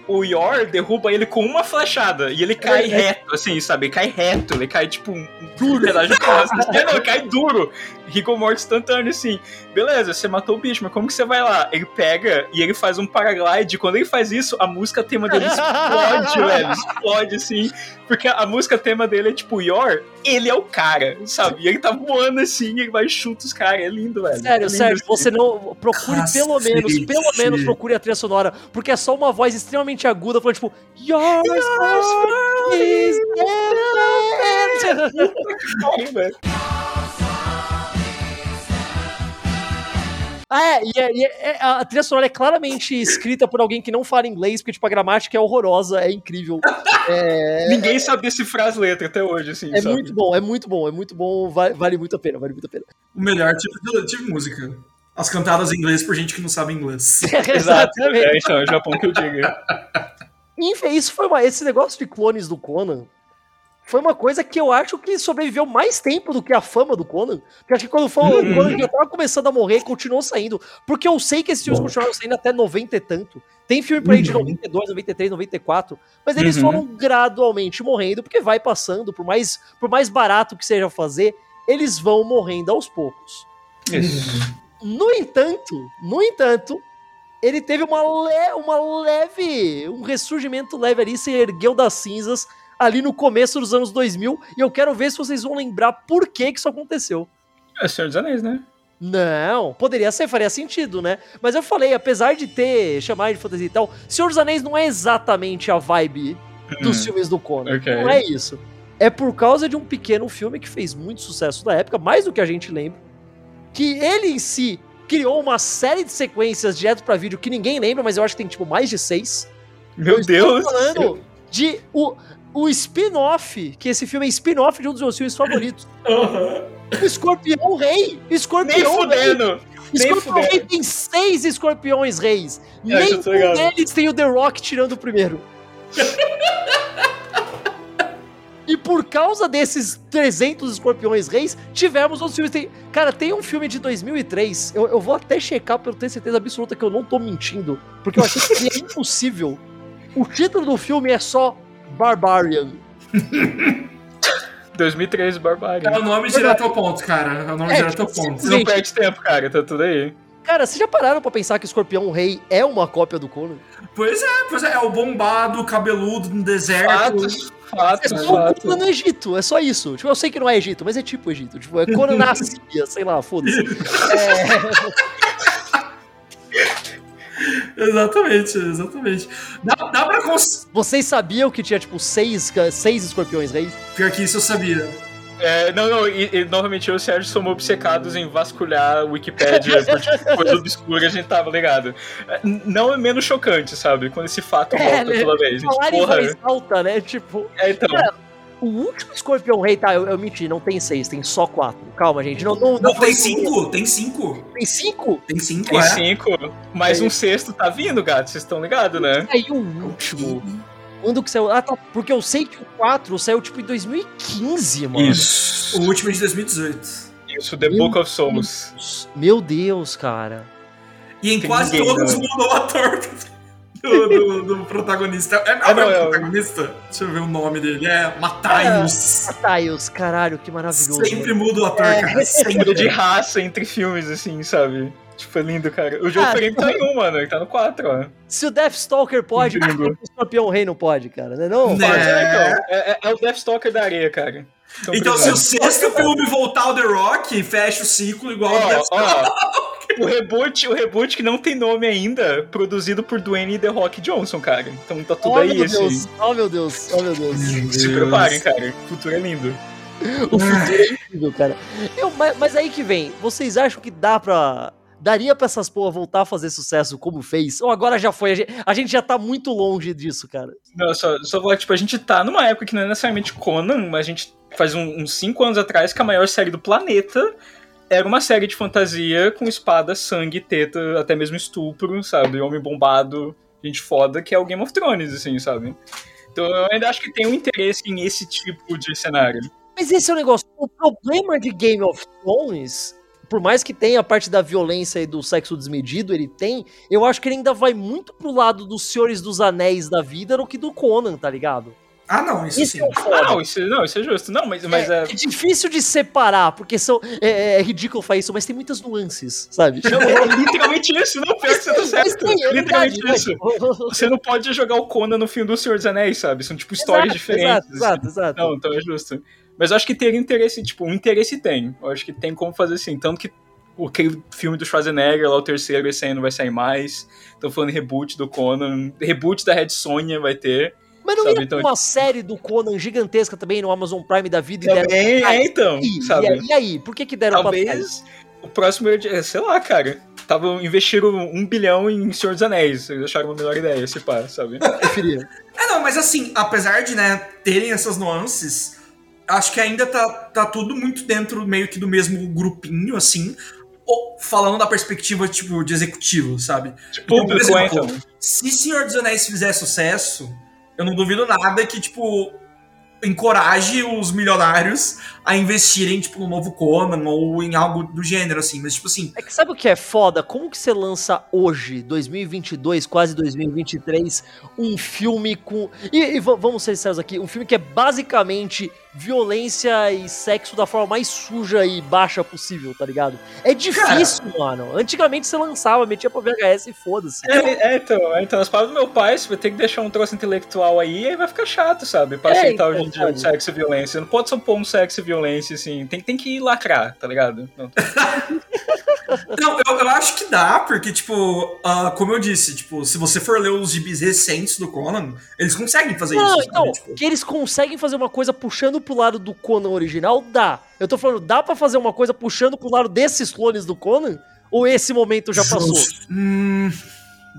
[SPEAKER 3] o Yor derruba ele com uma flechada e ele cai é, reto, assim, sabe? Ele cai reto, ele cai tipo um, um pedaço de costas. não, ele cai duro. Rigor morte instantâneo, assim. Beleza, você matou o bicho, mas como que você vai lá? Ele pega e ele faz um paraglide. Quando ele faz isso, a música tema dele explode, velho. Explode, assim. Porque a música tema dele é tipo, Yor, ele é o cara, sabe? E ele tá voando assim, ele vai e chuta os caras. É lindo, velho.
[SPEAKER 1] Sério,
[SPEAKER 3] é lindo,
[SPEAKER 1] sério, assim. você não. Procure Cacete. pelo menos, pelo menos procure a trilha sonora. Porque é só uma voz extremamente aguda falando, tipo, Your is é, e, é, e é, a trilha sonora é claramente escrita por alguém que não fala inglês, porque, tipo, a gramática é horrorosa, é incrível. É...
[SPEAKER 3] Ninguém sabe decifrar as letras até hoje, assim.
[SPEAKER 1] É
[SPEAKER 3] sabe?
[SPEAKER 1] muito bom, é muito bom, é muito bom, vale, vale muito a pena, vale muito a pena.
[SPEAKER 2] O melhor tipo de, tipo de música. As cantadas em inglês por gente que não sabe inglês.
[SPEAKER 3] Exato. É, então, é o Japão que eu digo.
[SPEAKER 1] Enfim, isso foi uma, esse negócio de clones do Conan foi uma coisa que eu acho que sobreviveu mais tempo do que a fama do Conan. Porque acho que quando, foi, uhum. quando já tava começando a morrer, continuou saindo. Porque eu sei que esses filmes continuaram saindo até 90 e tanto. Tem filme por aí de 92, 93, 94. Mas eles uhum. foram gradualmente morrendo, porque vai passando, por mais, por mais barato que seja fazer, eles vão morrendo aos poucos. Isso. No entanto, no entanto, ele teve uma, le uma leve, um ressurgimento leve ali, se ergueu das cinzas ali no começo dos anos 2000, e eu quero ver se vocês vão lembrar por que, que isso aconteceu.
[SPEAKER 3] É Senhor dos Anéis, né?
[SPEAKER 1] Não, poderia ser, faria sentido, né? Mas eu falei, apesar de ter chamado de fantasia e tal, Senhor dos Anéis não é exatamente a vibe dos hum, filmes do Conan. Okay. Não é isso. É por causa de um pequeno filme que fez muito sucesso na época, mais do que a gente lembra, que ele em si criou uma série de sequências direto para vídeo que ninguém lembra, mas eu acho que tem tipo mais de seis.
[SPEAKER 3] Meu eu Deus!
[SPEAKER 1] falando de o o spin-off, que esse filme é spin-off de um dos meus filmes favoritos. Uhum. Escorpião Rei! Escorpião
[SPEAKER 3] Nem fudendo!
[SPEAKER 1] Rei! Escorpião Rei tem seis escorpiões reis. É, Nem um deles tem o The Rock tirando o primeiro. E por causa desses 300 escorpiões reis, tivemos outros filmes. Tem, cara, tem um filme de 2003. Eu, eu vou até checar pra eu ter certeza absoluta que eu não tô mentindo. Porque eu achei que é impossível. O título do filme é só Barbarian.
[SPEAKER 3] 2013 Barbarian.
[SPEAKER 2] É o nome direto ao ponto, cara. É o nome é, direto ao ponto.
[SPEAKER 3] Você não perde tempo, cara. Tá tudo aí.
[SPEAKER 1] Cara, vocês já pararam pra pensar que o Escorpião Rei é uma cópia do Conan?
[SPEAKER 2] Pois é, pois é. É o bombado, cabeludo, no deserto.
[SPEAKER 3] Fatos, fatos,
[SPEAKER 1] é só fatos. Conan no Egito, é só isso. Tipo, eu sei que não é Egito, mas é tipo Egito. Tipo, é Conan na Síria, sei lá, foda-se. é...
[SPEAKER 2] exatamente, exatamente. Dá, dá pra cons...
[SPEAKER 1] Vocês sabiam que tinha, tipo, seis, seis escorpiões reis?
[SPEAKER 2] Pior que isso eu sabia.
[SPEAKER 3] É, não, não, e, e, novamente eu e o Sérgio somos obcecados em vasculhar a Wikipédia por tipo, coisa obscura, a gente tava ligado. É, não é menos chocante, sabe? Quando esse fato é, volta né? toda vez. Gente,
[SPEAKER 1] porra. Em alta, né? Tipo.
[SPEAKER 3] É, então. Cara,
[SPEAKER 1] o último Escorpião Rei, tá, eu, eu, menti, não tem seis, tem só quatro. Calma, gente. Não, não,
[SPEAKER 2] não, não tem cinco, tem cinco.
[SPEAKER 1] Tem cinco?
[SPEAKER 2] Tem cinco,
[SPEAKER 3] Tem é. cinco. Mas é. um sexto tá vindo, gato, vocês estão ligados, né?
[SPEAKER 1] Aí o último. Quando que saiu? Ah, tá. Porque eu sei que o 4 saiu tipo em 2015, mano.
[SPEAKER 2] Isso. O último é de 2018.
[SPEAKER 3] Isso, The Meu Book of Souls.
[SPEAKER 1] Deus. Meu Deus, cara.
[SPEAKER 2] E em Tem quase todos mudou o ator do, do, do, protagonista. É, é, não, é o protagonista? Deixa eu ver o nome dele. É Mataios.
[SPEAKER 1] É, caralho, que maravilhoso.
[SPEAKER 2] Sempre muda o ator, é. cara.
[SPEAKER 3] Sempre. Muda de raça entre filmes, assim, sabe? Tipo, é lindo, cara. O jogo ah, Frame tá em um, mano. Ele tá no 4, ó.
[SPEAKER 1] Se o Deathstalker pode, o Escorpião Rei não pode, cara? Não é não?
[SPEAKER 3] Né? É, é, é, o Deathstalker da areia, cara.
[SPEAKER 2] Então, então se o sexto filme voltar ao The Rock, fecha o ciclo igual oh, Deathstalker.
[SPEAKER 3] Oh, o reboot, o reboot que não tem nome ainda, produzido por Dwayne e The Rock Johnson, cara. Então tá tudo oh, aí,
[SPEAKER 1] meu
[SPEAKER 3] assim.
[SPEAKER 1] Deus. Oh, meu Deus. Oh, meu Deus.
[SPEAKER 3] Se preparem, cara. O futuro é lindo.
[SPEAKER 1] o futuro é incrível, cara. Eu, mas, mas, aí que vem, vocês acham que dá pra. Daria pra essas porra voltar a fazer sucesso como fez? Ou agora já foi? A gente, a gente já tá muito longe disso, cara.
[SPEAKER 3] Não, só, só vou tipo, a gente tá numa época que não é necessariamente Conan, mas a gente faz um, uns 5 anos atrás que a maior série do planeta era uma série de fantasia com espada, sangue, teta, até mesmo estupro, sabe? Homem bombado, gente foda, que é o Game of Thrones, assim, sabe? Então eu ainda acho que tem um interesse em esse tipo de cenário.
[SPEAKER 1] Mas esse é o negócio. O problema de Game of Thrones, por mais que tenha a parte da violência e do sexo desmedido, ele tem, eu acho que ele ainda vai muito pro lado dos Senhores dos Anéis da vida do que do Conan, tá ligado?
[SPEAKER 2] Ah, não, isso, isso sim.
[SPEAKER 3] É ah, não, isso, não, isso é justo. Não, mas, mas é,
[SPEAKER 1] é... é difícil de separar, porque são, é, é, ridículo falar isso, mas tem muitas nuances, sabe?
[SPEAKER 3] Não, é literalmente isso, não, pior que você tá certo. Tem, é literalmente verdade, isso. Você não pode jogar o Conan no fim do Senhor dos Anéis, sabe? São, tipo, histórias exato, diferentes.
[SPEAKER 1] Exato, exato, exato.
[SPEAKER 3] Não, então é justo. Mas eu acho que teria interesse, tipo, um interesse tem. Eu acho que tem como fazer assim. Tanto que aquele filme do Schwarzenegger, lá o terceiro, esse aí não vai sair mais. Estão falando reboot do Conan. Reboot da Red Sonja vai ter.
[SPEAKER 1] Mas não sabe? ia então, uma tipo... série do Conan gigantesca também no Amazon Prime da vida
[SPEAKER 3] também, e deram... É, então,
[SPEAKER 1] e,
[SPEAKER 3] sabe?
[SPEAKER 1] E, aí, por que que deram
[SPEAKER 3] Talvez o próximo, sei lá, cara. Tava investindo um bilhão em Senhor dos Anéis. Eles acharam uma melhor ideia, se pá, sabe?
[SPEAKER 2] Eu preferia. É, não, mas assim, apesar de, né, terem essas nuances, acho que ainda tá, tá tudo muito dentro meio que do mesmo grupinho, assim. Falando da perspectiva, tipo, de executivo, sabe?
[SPEAKER 3] Tipo, então, por exemplo, então.
[SPEAKER 2] se Senhor dos Anéis fizer sucesso, eu não duvido nada que, tipo, encoraje os milionários a investirem, tipo, no novo Conan ou em algo do gênero, assim. Mas, tipo assim...
[SPEAKER 1] É que sabe o que é foda? Como que você lança hoje, 2022, quase 2023, um filme com... E, e vamos ser sinceros aqui, um filme que é basicamente violência e sexo da forma mais suja e baixa possível, tá ligado? É difícil, Cara. mano. Antigamente você lançava, metia pra VHS e foda-se.
[SPEAKER 3] É, é, então, é, então, as palavras do meu pai, você vai ter que deixar um troço intelectual aí, aí vai ficar chato, sabe? Pra é, aceitar então, hoje em dia o sexo e violência. Não pode só pôr um sexo e violência, assim. Tem, tem que lacrar, tá ligado? Não,
[SPEAKER 2] Não eu, eu, acho que dá, porque, tipo, uh, como eu disse, tipo, se você for ler os gibis recentes do Conan, eles conseguem fazer não, isso.
[SPEAKER 1] Não, tipo... que eles conseguem fazer uma coisa puxando pro lado do Conan original, dá. Eu tô falando, dá para fazer uma coisa puxando pro lado desses clones do Conan? Ou esse momento já passou?
[SPEAKER 2] Hum,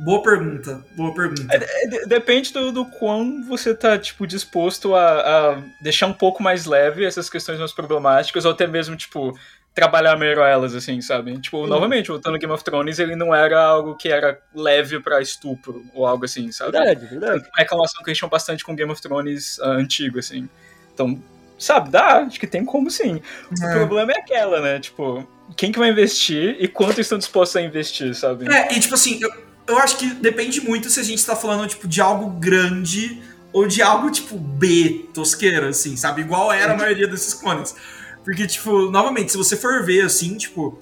[SPEAKER 2] boa pergunta, boa pergunta.
[SPEAKER 3] É, depende do, do quão você tá, tipo, disposto a, a deixar um pouco mais leve essas questões mais problemáticas, ou até mesmo, tipo, trabalhar melhor elas, assim, sabe? Tipo, uhum. novamente, voltando ao Game of Thrones, ele não era algo que era leve para estupro ou algo assim, sabe?
[SPEAKER 1] Verdade, verdade.
[SPEAKER 3] Uma reclamação que eles tinham bastante com Game of Thrones uh, antigo, assim. Então, sabe, dá, acho que tem como sim. É. O problema é aquela, né? Tipo, quem que vai investir e quanto estão dispostos a investir, sabe?
[SPEAKER 2] É, e tipo assim, eu, eu acho que depende muito se a gente tá falando, tipo, de algo grande ou de algo, tipo, B, tosqueira, assim, sabe? Igual era a maioria desses clones. Porque, tipo, novamente, se você for ver, assim, tipo,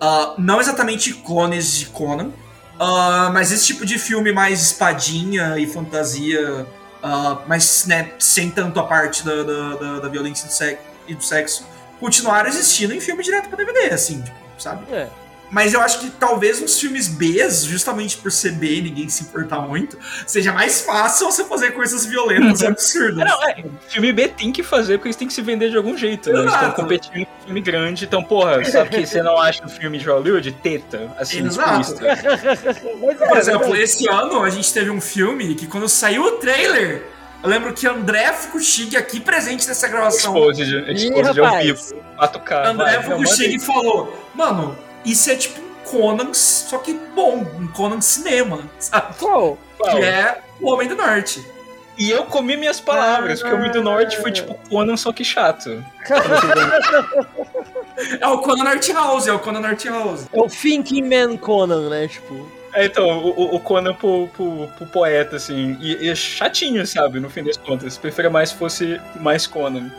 [SPEAKER 2] uh, não exatamente clones de Conan, uh, mas esse tipo de filme mais espadinha e fantasia, uh, mas, né, sem tanto a parte da, da, da, da violência e do sexo, continuaram existindo em filme direto pra DVD, assim, tipo, sabe?
[SPEAKER 1] É.
[SPEAKER 2] Mas eu acho que talvez uns filmes B, justamente por ser B ninguém se importar muito, seja mais fácil você fazer coisas violentas e absurdas.
[SPEAKER 3] Não, é, filme B tem que fazer porque eles têm que se vender de algum jeito, né? Eles estão competindo com filme grande, então, porra, sabe que você não acha um filme de Hollywood? Teta, assim,
[SPEAKER 2] Exato. Por exemplo, esse ano a gente teve um filme que quando saiu o trailer, eu lembro que André Fukushig, aqui presente nessa gravação.
[SPEAKER 3] Exposed, Exposed ao vivo. 4K.
[SPEAKER 2] André Fukushig falou, mano, isso é tipo um Conan, só que bom, um Conan cinema, sabe?
[SPEAKER 1] Qual?
[SPEAKER 2] Que é o Homem do Norte.
[SPEAKER 3] E eu comi minhas palavras, porque o Homem do Norte foi tipo Conan, só que chato.
[SPEAKER 2] é o Conan Art House, é o Conan Art House.
[SPEAKER 1] É o Thinking Man Conan, né? Tipo.
[SPEAKER 3] É, então, o, o Conan pro, pro, pro, poeta, assim. E, e, é chatinho, sabe, no fim das contas. Preferia mais fosse mais Conan.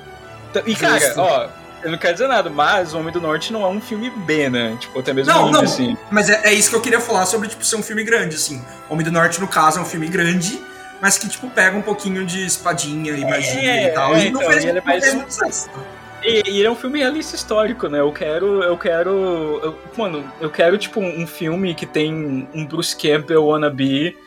[SPEAKER 3] E, cara, ó, não quer dizer nada, mas O Homem do Norte não é um filme B, né? Tipo, até mesmo
[SPEAKER 2] não, não,
[SPEAKER 3] assim.
[SPEAKER 2] Mas é, é, isso que eu queria falar sobre, tipo, ser um filme grande, assim. O Homem do Norte, no caso, é um filme grande, mas que, tipo, pega um pouquinho de espadinha e magia é, e tal. É, e não então, fez, ele é mais...
[SPEAKER 3] E, e ele é um filme realista histórico, né? Eu quero. Eu quero. Eu, mano, eu quero, tipo, um filme que tem um Bruce Campbell wannabe.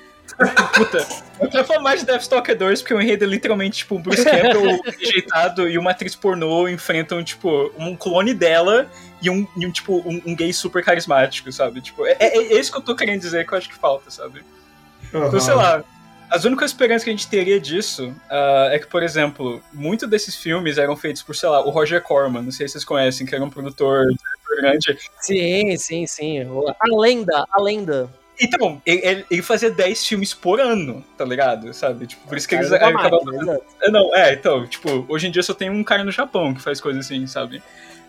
[SPEAKER 3] Puta, eu quero falar mais de Deathstalker 2, porque o enredo é literalmente, tipo, o Bruce Campbell rejeitado e uma atriz pornô enfrentam, tipo, um clone dela e um, e um tipo, um, um, gay super carismático, sabe? Tipo, é, é, é, isso que eu tô querendo dizer que eu acho que falta, sabe? Uhum. Então, sei lá, as únicas esperanças que a gente teria disso uh, é que, por exemplo, muitos desses filmes eram feitos por, sei lá, o Roger Corman, não sei se vocês conhecem, que era um produtor, grande.
[SPEAKER 1] Sim, sim, sim. A lenda, a lenda.
[SPEAKER 3] Então, ele, ele, fazia 10 filmes por ano, tá ligado? Sabe? Tipo, por isso que eles acabavam. É, não, é, então, tipo, hoje em dia só tem um cara no Japão que faz coisa assim, sabe?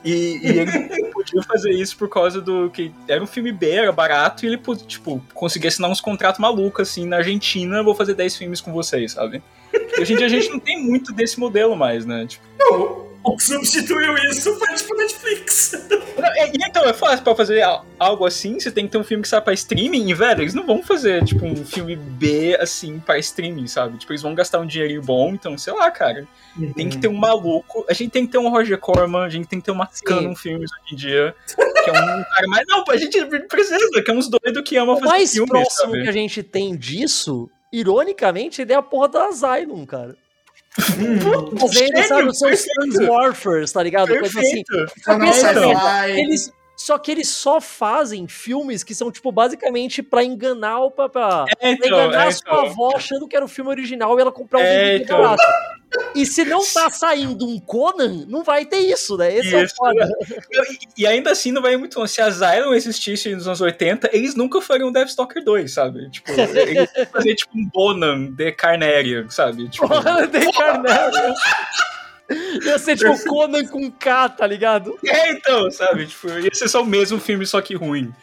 [SPEAKER 3] E, e ele podia fazer isso por causa do que era um filme B, era barato, e ele, tipo, conseguia assinar uns contratos malucos, assim, na Argentina, vou fazer 10 filmes com vocês, sabe? E hoje em dia a gente não tem muito desse modelo mais, né? Tipo,
[SPEAKER 2] não, substituiu isso foi tipo Netflix.
[SPEAKER 3] É, então, é fácil pra fazer algo assim, você tem que ter um filme que sai pra streaming, e, velho, eles não vão fazer, tipo, um filme B, assim, pra streaming, sabe? Tipo, eles vão gastar um dinheirinho bom, então, sei lá, cara. Uhum. Tem que ter um maluco. A gente tem que ter um Roger Corman, a gente tem que ter uma Canon Filmes hoje em dia. Que é um cara mais. Não, a gente precisa, que é uns doidos que amam fazer
[SPEAKER 1] filmes. O mais próximo sabe? que a gente tem disso, ironicamente, ele é a porra da Asylum, cara. Hum, Fazendo, sabe, os seus Transmorphers, tá ligado? Coisa assim. Eles, só que eles só fazem filmes que são, tipo, basicamente pra enganar o papá. É, então, enganar é, a sua então. avó achando que era o filme original e ela comprar um é, vídeo então. E se não tá saindo um Conan, não vai ter isso, né? Esse isso. é o foda.
[SPEAKER 3] E, e, ainda assim não vai muito longe. Se a Zyron existisse nos anos 80, eles nunca fariam Deathstalker 2, sabe? Tipo, eles fazer tipo um Bonan de Carnarian, sabe? Tipo,
[SPEAKER 1] Bonan de Carnarian. Ia ser tipo Conan com K, tá ligado?
[SPEAKER 3] É, então, sabe? Tipo, ia ser só o mesmo filme, só que ruim.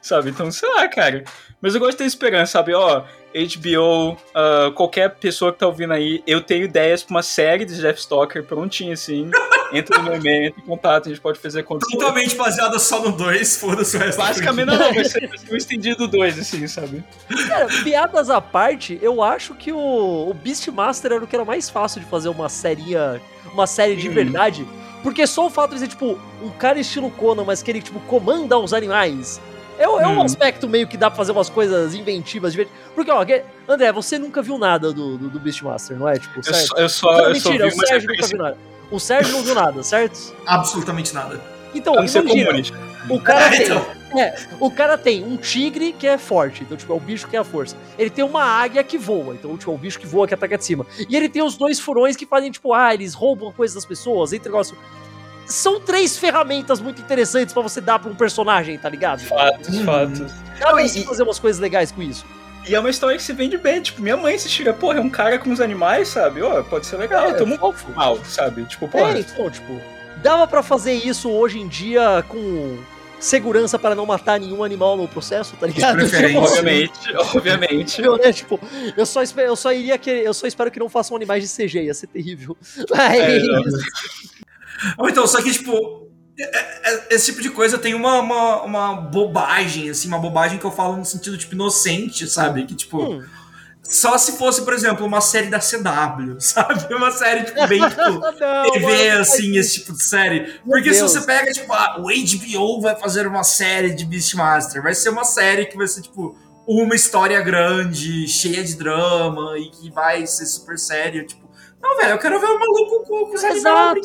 [SPEAKER 3] Sabe? Então, sei lá, cara. Mas eu gosto de ter esperança, sabe? Ó, HBO, uh, ah, qualquer pessoa que tá ouvindo aí, eu tenho ideias pra uma série de Jeff Stalker prontinha assim. Entra no meu e-mail, entra em contato, a gente pode fazer
[SPEAKER 2] acontecer. Totalmente baseada só no 2, foda-se o resto.
[SPEAKER 3] Basicamente, não, não, vai ser, vai ser um estendido 2, assim, sabe?
[SPEAKER 1] Cara, piadas à parte, eu acho que o, o Beastmaster era o que era mais fácil de fazer uma série, uma série de hum. verdade. Porque só o fato de ser, tipo, um cara estilo Conan, mas que ele, tipo, comanda os animais é, é um hum. aspecto meio que dá pra fazer umas coisas inventivas. Porque, ó, André, você nunca viu nada do, do, do Beastmaster, não é? Tipo,
[SPEAKER 3] eu só, eu só, não, eu
[SPEAKER 1] mentira, só o Sérgio nunca viu nada. O Sérgio não viu nada, certo?
[SPEAKER 2] Absolutamente nada.
[SPEAKER 1] Então, imagina, o cara é, tem... Então. É, o cara tem um tigre que é forte, então, tipo, é o bicho que é a força. Ele tem uma águia que voa, então, tipo, é o bicho que voa que ataca de cima. E ele tem os dois furões que fazem, tipo, ah, eles roubam coisas das pessoas, entre negócio são três ferramentas muito interessantes para você dar pra um personagem, tá ligado?
[SPEAKER 3] Fatos, hum. fatos.
[SPEAKER 1] Dá pra você fazer umas coisas legais com isso.
[SPEAKER 3] E é uma história que se vende bem, tipo, minha mãe se chega, porra, é um cara com os animais, sabe? Ó, oh, pode ser legal, é, tamo é mal, sabe? Tipo, porra. É,
[SPEAKER 1] então, tipo, dava para fazer isso hoje em dia com segurança para não matar nenhum animal no processo, tá ligado?
[SPEAKER 3] Tipo, obviamente, obviamente.
[SPEAKER 1] Eu, né, tipo, eu só, espero, eu só iria que eu só espero que não façam animais de CG, ia ser terrível. Mas... É,
[SPEAKER 2] ou então, só que, tipo, é, é, esse tipo de coisa tem uma, uma, uma, bobagem, assim, uma bobagem que eu falo no sentido, tipo, inocente, sabe? Que, tipo. Hum. Só se fosse, por exemplo, uma série da CW, sabe? Uma série, tipo, bem, tipo, não, TV, assim, esse tipo de série. Porque se você pega, tipo, ah, o HBO vai fazer uma série de Beastmaster, vai ser uma série que vai ser, tipo, uma história grande, cheia de drama e que vai ser super séria, tipo, não, velho, eu quero ver o maluco com, com os
[SPEAKER 1] Exato.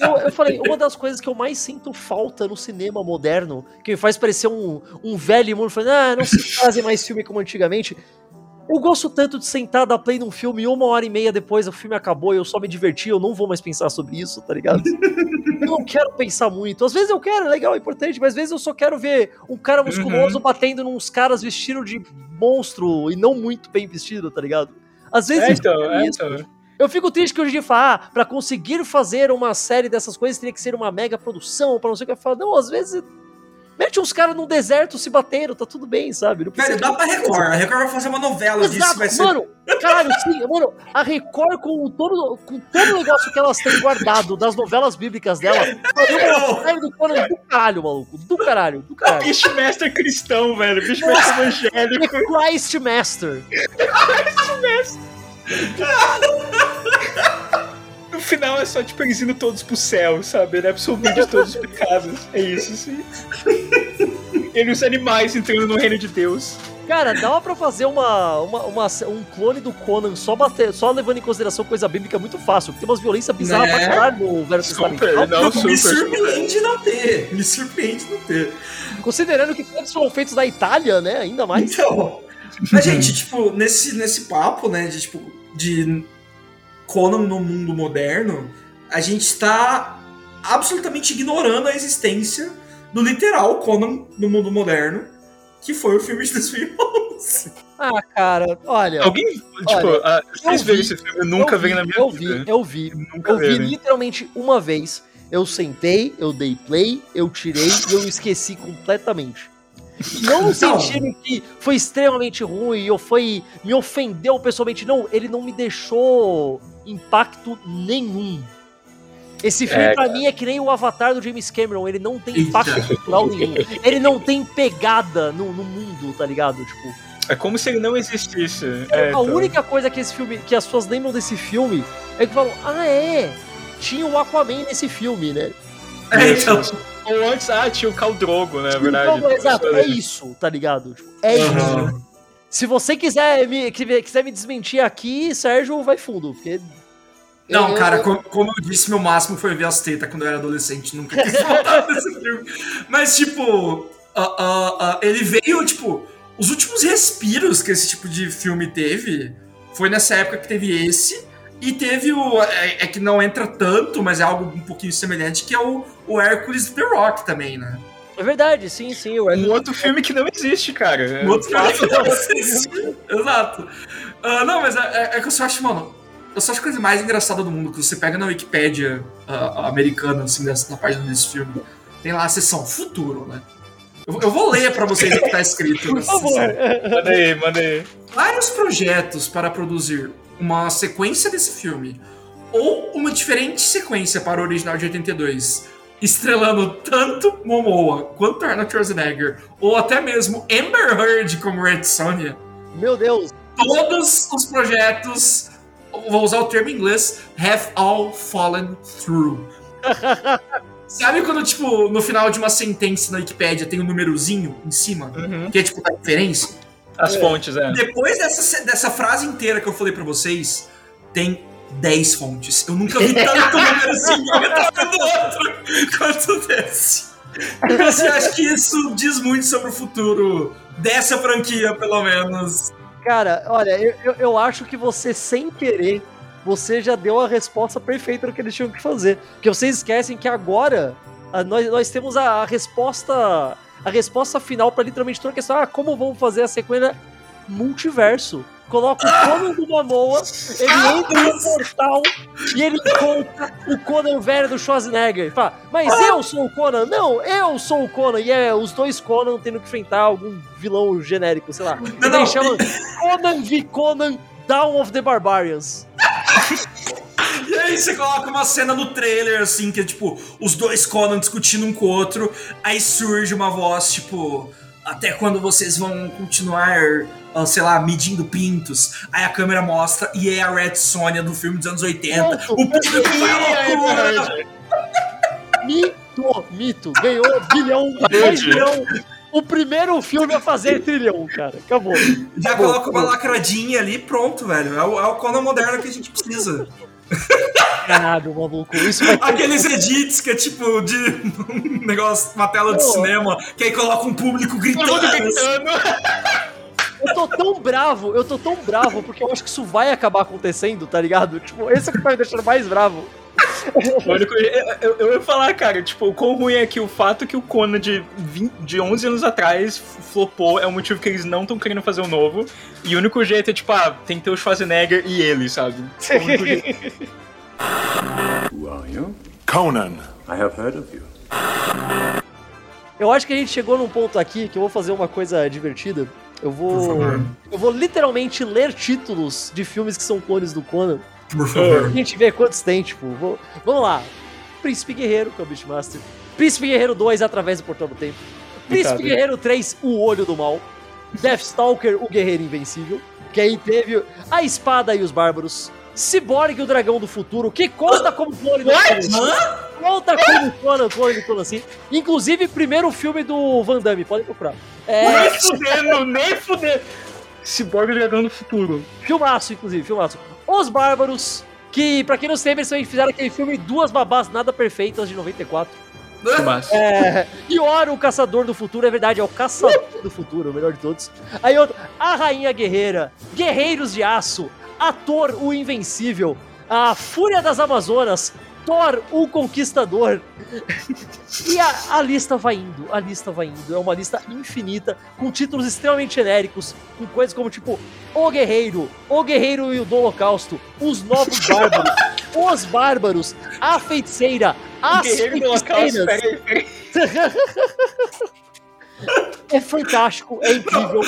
[SPEAKER 1] Eu, eu, falei, uma das coisas que eu mais sinto falta no cinema moderno, que me faz parecer um, um velho mundo falando, ah, não se fazem mais filme como antigamente. Eu gosto tanto de sentar, dar play num filme e uma hora e meia depois o filme acabou e eu só me diverti, eu não vou mais pensar sobre isso, tá ligado? eu não quero pensar muito. Às vezes eu quero, é legal, é importante, mas às vezes eu só quero ver um cara musculoso uhum. batendo nos caras vestido de monstro e não muito bem vestido, tá ligado? Às vezes
[SPEAKER 3] é, então, é, isso. Então.
[SPEAKER 1] Eu fico triste que hoje em dia fala, ah, pra conseguir fazer uma série dessas coisas teria que ser uma mega produção, pra não sei o que. Eu falo, não, às vezes Mete uns caras num deserto se batendo, tá tudo bem, sabe?
[SPEAKER 2] Não Velho, dá pra Record. A Record vai fazer uma novela Exato, disso. Vai ser...
[SPEAKER 1] Mano, caralho, sim, mano, a Record com todo, com todo o negócio que elas têm guardado das novelas bíblicas dela, faria do Conan do caralho, maluco. Do caralho, do caralho.
[SPEAKER 3] Beastmaster cristão, velho. Beastmaster evangélico.
[SPEAKER 1] Christmaster. Christmaster.
[SPEAKER 3] No final é só tipo eles indo todos pro céu, sabe? Ele é absolvido de todos os pecados. É isso, sim. Ele e os animais entrando no reino de Deus.
[SPEAKER 1] Cara, dava pra fazer uma, uma, uma, um clone do Conan só, bater, só levando em consideração coisa bíblica muito fácil. Tem umas violências bizarras né? pra caralho no Velho Testamento.
[SPEAKER 2] Não, não, super, me surpreende não ter. Me surpreende não ter.
[SPEAKER 1] Considerando que todos foram feitos na Itália, né? Ainda mais.
[SPEAKER 2] Então. A gente, tipo, nesse, nesse papo, né, de tipo, de Conan no mundo moderno, a gente está absolutamente ignorando a existência do literal Conan no mundo moderno, que foi o filme de 2011.
[SPEAKER 1] Ah, cara, olha.
[SPEAKER 3] Alguém, tipo, olha, uh, vocês viram esse filme? Eu nunca vi, na minha
[SPEAKER 1] eu
[SPEAKER 3] vida.
[SPEAKER 1] Vi, eu vi, nunca eu vi. Eu vi literalmente uma vez. Eu sentei, eu dei play, eu tirei e eu esqueci completamente. Não no sentido que foi extremamente ruim ou foi. me ofendeu pessoalmente. Não, ele não me deixou impacto nenhum. Esse filme, é, pra mim, é que nem o Avatar do James Cameron. Ele não tem impacto cultural nenhum. Ele não tem pegada no, no mundo, tá ligado? Tipo.
[SPEAKER 3] É como se ele não existisse.
[SPEAKER 1] É, a então. única coisa que esse filme, que as pessoas lembram desse filme, é que falam, ah é, tinha o Aquaman nesse filme, né?
[SPEAKER 3] É, então. Ou antes, ah, tinha o Caldrogo, né? verdade.
[SPEAKER 1] exato, é isso, tá ligado? É uhum. isso. Se você quiser me, quiser me desmentir aqui, Sérgio, vai fundo, porque
[SPEAKER 2] não, eu, cara. Como, como, eu disse, meu máximo foi ver as tetas quando eu era adolescente. Nunca quis voltar nesse filme. Mas, tipo, uh, uh, uh, ele veio, tipo, os últimos respiros que esse tipo de filme teve foi nessa época que teve esse. E teve o. É, é, que não entra tanto, mas é algo um pouquinho semelhante, que é o, o Hércules The Rock também, né?
[SPEAKER 1] É verdade, sim, sim.
[SPEAKER 3] O um outro filme que não existe, cara.
[SPEAKER 2] Um outro filme que não existe. Exato. Uh, não, mas é, é, é, que eu só acho, mano. Eu só acho a coisa mais engraçada do mundo, que você pega na Wikipédia uh, americana, assim, na página desse filme, tem lá a seção futuro, né? Eu, eu vou ler para vocês o que tá escrito.
[SPEAKER 3] Por favor. Manda aí, manda aí.
[SPEAKER 2] Vários projetos para produzir uma sequência desse filme ou uma diferente sequência para o original de 82, estrelando tanto Momoa quanto Arnold Schwarzenegger, ou até mesmo Amber Heard como Red Sonja.
[SPEAKER 1] Meu Deus!
[SPEAKER 2] Todos os projetos, vou usar o termo em inglês, have all fallen through. Sabe quando, tipo, no final de uma sentença na Wikipedia tem um númerozinho em cima, uhum. que é tipo a referência?
[SPEAKER 3] As é. fontes, é.
[SPEAKER 2] Depois dessa, dessa frase inteira que eu falei para vocês, tem 10 fontes. Eu nunca vi tanto número assim do outro quanto desse. Então, assim, acho que isso diz muito sobre o futuro dessa franquia, pelo menos.
[SPEAKER 1] Cara, olha, eu, eu, eu acho que você, sem querer, você já deu a resposta perfeita do que eles tinham que fazer. Porque vocês esquecem que agora a, nós, nós temos a, a resposta a resposta final para literalmente toda a questão, ah, como vamos fazer a sequência multiverso? Coloca o Conan do Momoa, ele entra no portal e ele encontra o Conan velho do Schwarzenegger. Ele fala, mas eu sou o Conan? Não, eu sou o Conan. E é os dois Conan tendo que enfrentar algum vilão genérico, sei lá. Não, ele não. chama Conan v Conan Down of the Barbarians.
[SPEAKER 2] E aí você coloca uma cena no trailer, assim, que é tipo, os dois Conan discutindo um com o outro, aí surge uma voz, tipo, até quando vocês vão continuar, uh, sei lá, medindo pintos. Aí a câmera mostra e é a Red Sonja do filme dos anos 80. o público vai loucura!
[SPEAKER 1] Mito, mito, ganhou bilhão, dois bilhão. O primeiro filme a fazer trilhão, cara. Acabou.
[SPEAKER 2] Já
[SPEAKER 1] acabou,
[SPEAKER 2] coloca uma lacradinha ali pronto, velho. É o, é o Conan moderno que a gente precisa.
[SPEAKER 1] Caralho, maluco. Isso vai ter...
[SPEAKER 2] Aqueles edits que é tipo de um negócio, uma tela de cinema, que aí coloca um público gritando. gritando.
[SPEAKER 1] Eu tô tão bravo, eu tô tão bravo, porque eu acho que isso vai acabar acontecendo, tá ligado? Tipo, esse é o que tá me deixando mais bravo.
[SPEAKER 3] Eu, eu, ia falar, cara, tipo, o quão ruim é que o fato que o Conan de, 20, de 11 anos atrás flopou é o motivo que eles não estão querendo fazer um novo. E o único jeito é, tipo, ah, tem que ter o Schwarzenegger e ele, sabe? O único jeito.
[SPEAKER 5] Who are you? Conan. I have heard of you.
[SPEAKER 1] Eu acho que a gente chegou num ponto aqui que eu vou fazer uma coisa divertida. Eu vou. Eu vou literalmente ler títulos de filmes que são clones do Conan.
[SPEAKER 2] Por favor.
[SPEAKER 1] A gente vê quantos tem, tipo. Vou... Vamos lá. Príncipe Guerreiro, que é o Beastmaster. Príncipe Guerreiro 2, Através do Portão do Tempo. Príncipe Obrigado. Guerreiro 3, O Olho do Mal. Deathstalker, o Guerreiro Invencível. Que aí teve A Espada e os Bárbaros. Cyborg, o Dragão do Futuro, que conta como clone do. Conta como Conan, clone do Conan, assim. Inclusive, primeiro filme do Van Damme, podem procurar.
[SPEAKER 3] É... Nem fudendo, nem fudendo. Cyborg, o Dragão do Futuro.
[SPEAKER 1] Filmaço, inclusive, filmaço. Os Bárbaros, que, pra quem não se lembra, eles fizeram aquele filme Duas Babás Nada Perfeitas, de 94. É, Oro, o Caçador do Futuro, é verdade, é o Caçador do Futuro, o melhor de todos. Aí outro, A Rainha Guerreira, Guerreiros de Aço, Ator, o Invencível, A Fúria das Amazonas, Thor, o Conquistador. e a, a, lista vai indo, a lista vai indo. É uma lista infinita, com títulos extremamente genéricos, com coisas como tipo O Guerreiro, O Guerreiro e o do Holocausto, Os Novos Bárbaros, Os Bárbaros, A Feiticeira, As Feiticeiras. é fantástico, é incrível.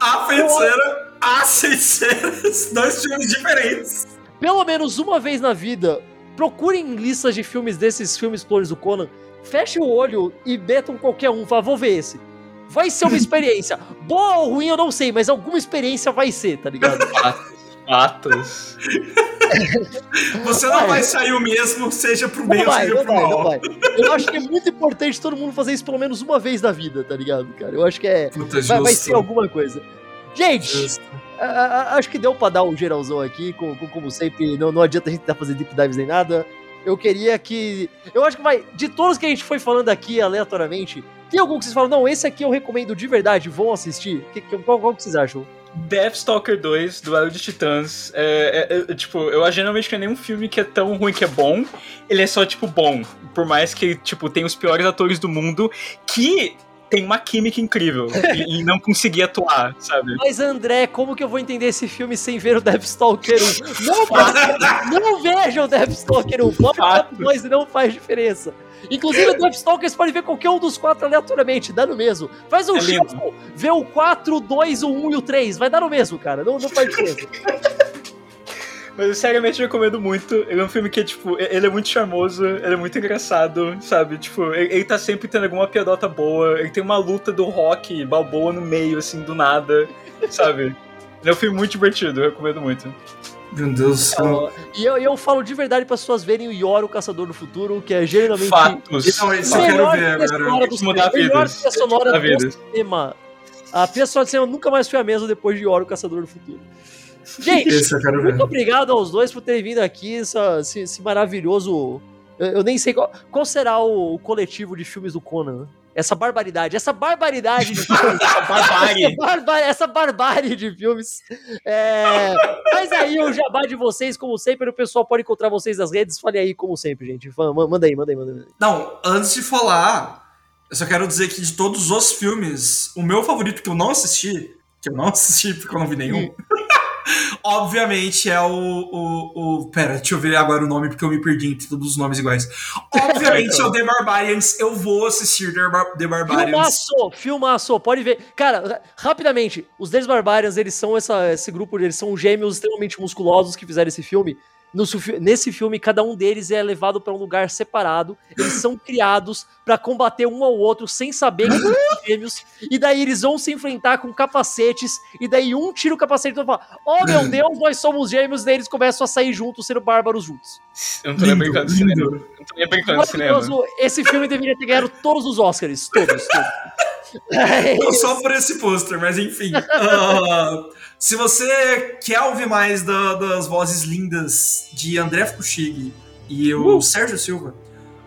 [SPEAKER 2] A Feiticeira, As Feiticeiras, dois filmes diferentes.
[SPEAKER 1] Pelo menos uma vez na vida, procurem listas de filmes desses filmes clones do Conan, feche o olho e metam qualquer um, fala, vou ver esse. Vai ser uma experiência. Boa ou ruim eu não sei, mas alguma experiência vai ser, tá ligado?
[SPEAKER 3] Fatos.
[SPEAKER 2] Você não vai. vai sair o mesmo, seja pro bem ou seja pro vai, mal. Não vai.
[SPEAKER 1] Eu acho que é muito importante todo mundo fazer isso pelo menos uma vez na vida, tá ligado, cara? Eu acho que é. Puta, vai, vai ser alguma coisa. Gente, Justo acho que deu pra dar um geralzão aqui, como, como sempre, não, não adianta a gente estar tá fazendo deep dives nem nada. Eu queria que. Eu acho que vai. De todos que a gente foi falando aqui aleatoriamente, tem algum que vocês falam, não, esse aqui eu recomendo de verdade, vão assistir? Que, que, qual, qual que vocês acham?
[SPEAKER 3] Deathstalker 2, Duelo de Titãs. É, é, é, tipo, eu geralmente que é nenhum filme que é tão ruim que é bom. Ele é só, tipo, bom. Por mais que, tipo, tem os piores atores do mundo. Que tem uma química incrível e, e, não conseguia atuar, sabe?
[SPEAKER 1] Mas André, como que eu vou entender esse filme sem ver o Deathstalker 1? Não, não veja o Deathstalker 1. Pode 2 não faz diferença. Inclusive, o Deathstalker você pode ver qualquer um dos quatro aleatoriamente, dá no mesmo. Faz um é shuffle, vê o 4, 2, o 1 e o 3, vai dar no mesmo, cara. Não, não faz diferença.
[SPEAKER 3] Mas eu seriamente recomendo muito. Ele é um filme que, tipo, ele é muito charmoso, ele é muito engraçado, sabe? Tipo, ele, ele tá sempre tendo alguma piadota boa. Ele tem uma luta do rock balboa no meio, assim, do nada, sabe? Ele é um filme muito divertido, eu recomendo muito.
[SPEAKER 2] Meu Deus do céu.
[SPEAKER 1] E eu, eu falo de verdade para as pessoas verem o Yoro, o Caçador do Futuro, que é geralmente.
[SPEAKER 3] Fatos.
[SPEAKER 2] Não, isso eu quero ver agora.
[SPEAKER 1] Do mudar melhor trilha sonora do cinema. A trilha sonora do cinema nunca mais foi a mesma depois de Yoro, o Caçador do Futuro. Gente, muito obrigado aos dois por terem vindo aqui, essa, esse, esse maravilhoso. Eu, eu, nem sei qual, qual será o, o, coletivo de filmes do Conan. Né? Essa barbaridade, essa barbaridade de filmes. essa, barbárie. Essa, barba, essa barbárie de filmes. É, mas aí o jabá de vocês, como sempre, o pessoal pode encontrar vocês nas redes. Fale aí, como sempre, gente. Manda aí, manda aí, manda aí.
[SPEAKER 2] Não, antes de falar, eu só quero dizer que de todos os filmes, o meu favorito que eu não assisti, que eu não assisti porque eu não vi nenhum. Obviamente é o, o, o, Pera, deixa eu ver agora o nome porque eu me perdi entre todos os nomes iguais. Obviamente é o The Barbarians. Eu vou assistir The, Bar The Barbarians.
[SPEAKER 1] Filmaço, filmaço, pode ver. Cara, rapidamente, os The Barbarians, eles são essa, esse grupo, eles são gêmeos extremamente musculosos que fizeram esse filme. No, nesse filme, cada um deles é levado para um lugar separado. Eles são criados para combater um ao outro sem saber que são gêmeos. E daí eles vão se enfrentar com capacetes. E daí um tira o capacete e fala: Oh meu Deus, nós somos gêmeos. E daí eles começam a sair juntos, sendo bárbaros juntos.
[SPEAKER 3] Eu não tô nem brincando de cinema. Eu não tô nem brincando de cinema.
[SPEAKER 1] Esse filme deveria ter ganhado todos os Oscars. Todos, todos.
[SPEAKER 2] É só por esse pôster, mas enfim. Uh, se você quer ouvir mais da, das vozes lindas de André Fukushig e o uh. Sérgio Silva,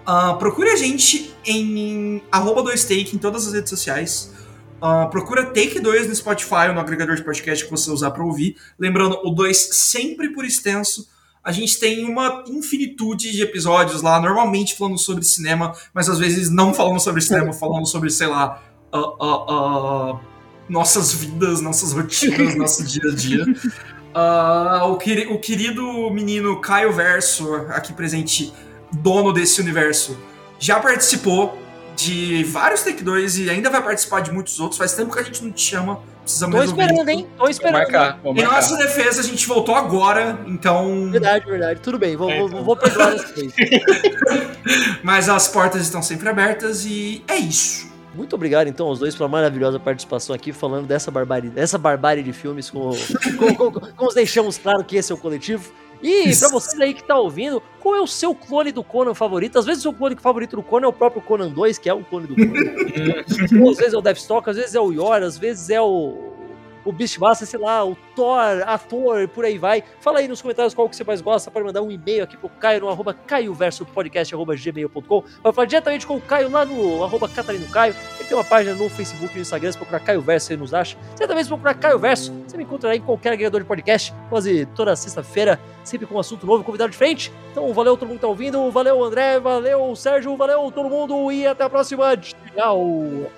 [SPEAKER 2] uh, procure a gente em arroba 2take em todas as redes sociais. Uh, procura Take 2 no Spotify ou no agregador de podcast que você usar para ouvir. Lembrando, o 2 sempre por extenso. A gente tem uma infinitude de episódios lá, normalmente falando sobre cinema, mas às vezes não falando sobre cinema, falando sobre, sei lá, uh, uh, nossas vidas, nossas rotinas, nosso dia a dia. Uh, o, queri o, querido menino Caio Verso, aqui presente, dono desse universo, já participou de vários Take 2 e ainda vai participar de muitos outros. Faz tempo que a gente não te chama.
[SPEAKER 1] Precisamos Tô esperando, hein? Tô esperando. Vou marcar,
[SPEAKER 2] vou marcar. Em nossa defesa, a gente voltou agora, então.
[SPEAKER 1] Verdade, verdade. Tudo bem, vou, é, então. vou, vou perdoar vez.
[SPEAKER 2] Mas as portas estão sempre abertas e é isso.
[SPEAKER 1] Muito obrigado, então, aos dois pela maravilhosa participação aqui, falando dessa barbárie, dessa barbárie de filmes, com, com, com, com, com deixamos claro que esse é o coletivo. E pra você aí que tá ouvindo, qual é o seu clone do Conan favorito? Às vezes o seu clone favorito do Conan é o próprio Conan 2, que é o clone do Conan. às vezes é o Deathstalker, às vezes é o Yor, às vezes é o o Beastmaster, sei lá, o Thor, ator, por aí vai. Fala aí nos comentários qual que você mais gosta, pode mandar um e-mail aqui pro Caio no arroba caioversopodcast.gmail.com Vai falar diretamente com o Caio lá no arroba Catarino Caio. Ele tem uma página no Facebook e no Instagram, se procurar Caio Verso, você nos acha. Você também se procurar Caio Verso, você me encontra aí em qualquer agregador de podcast, quase toda sexta-feira, sempre com um assunto novo, convidado diferente. Então, valeu todo mundo que tá ouvindo, valeu André, valeu Sérgio, valeu todo mundo e até a próxima. Tchau!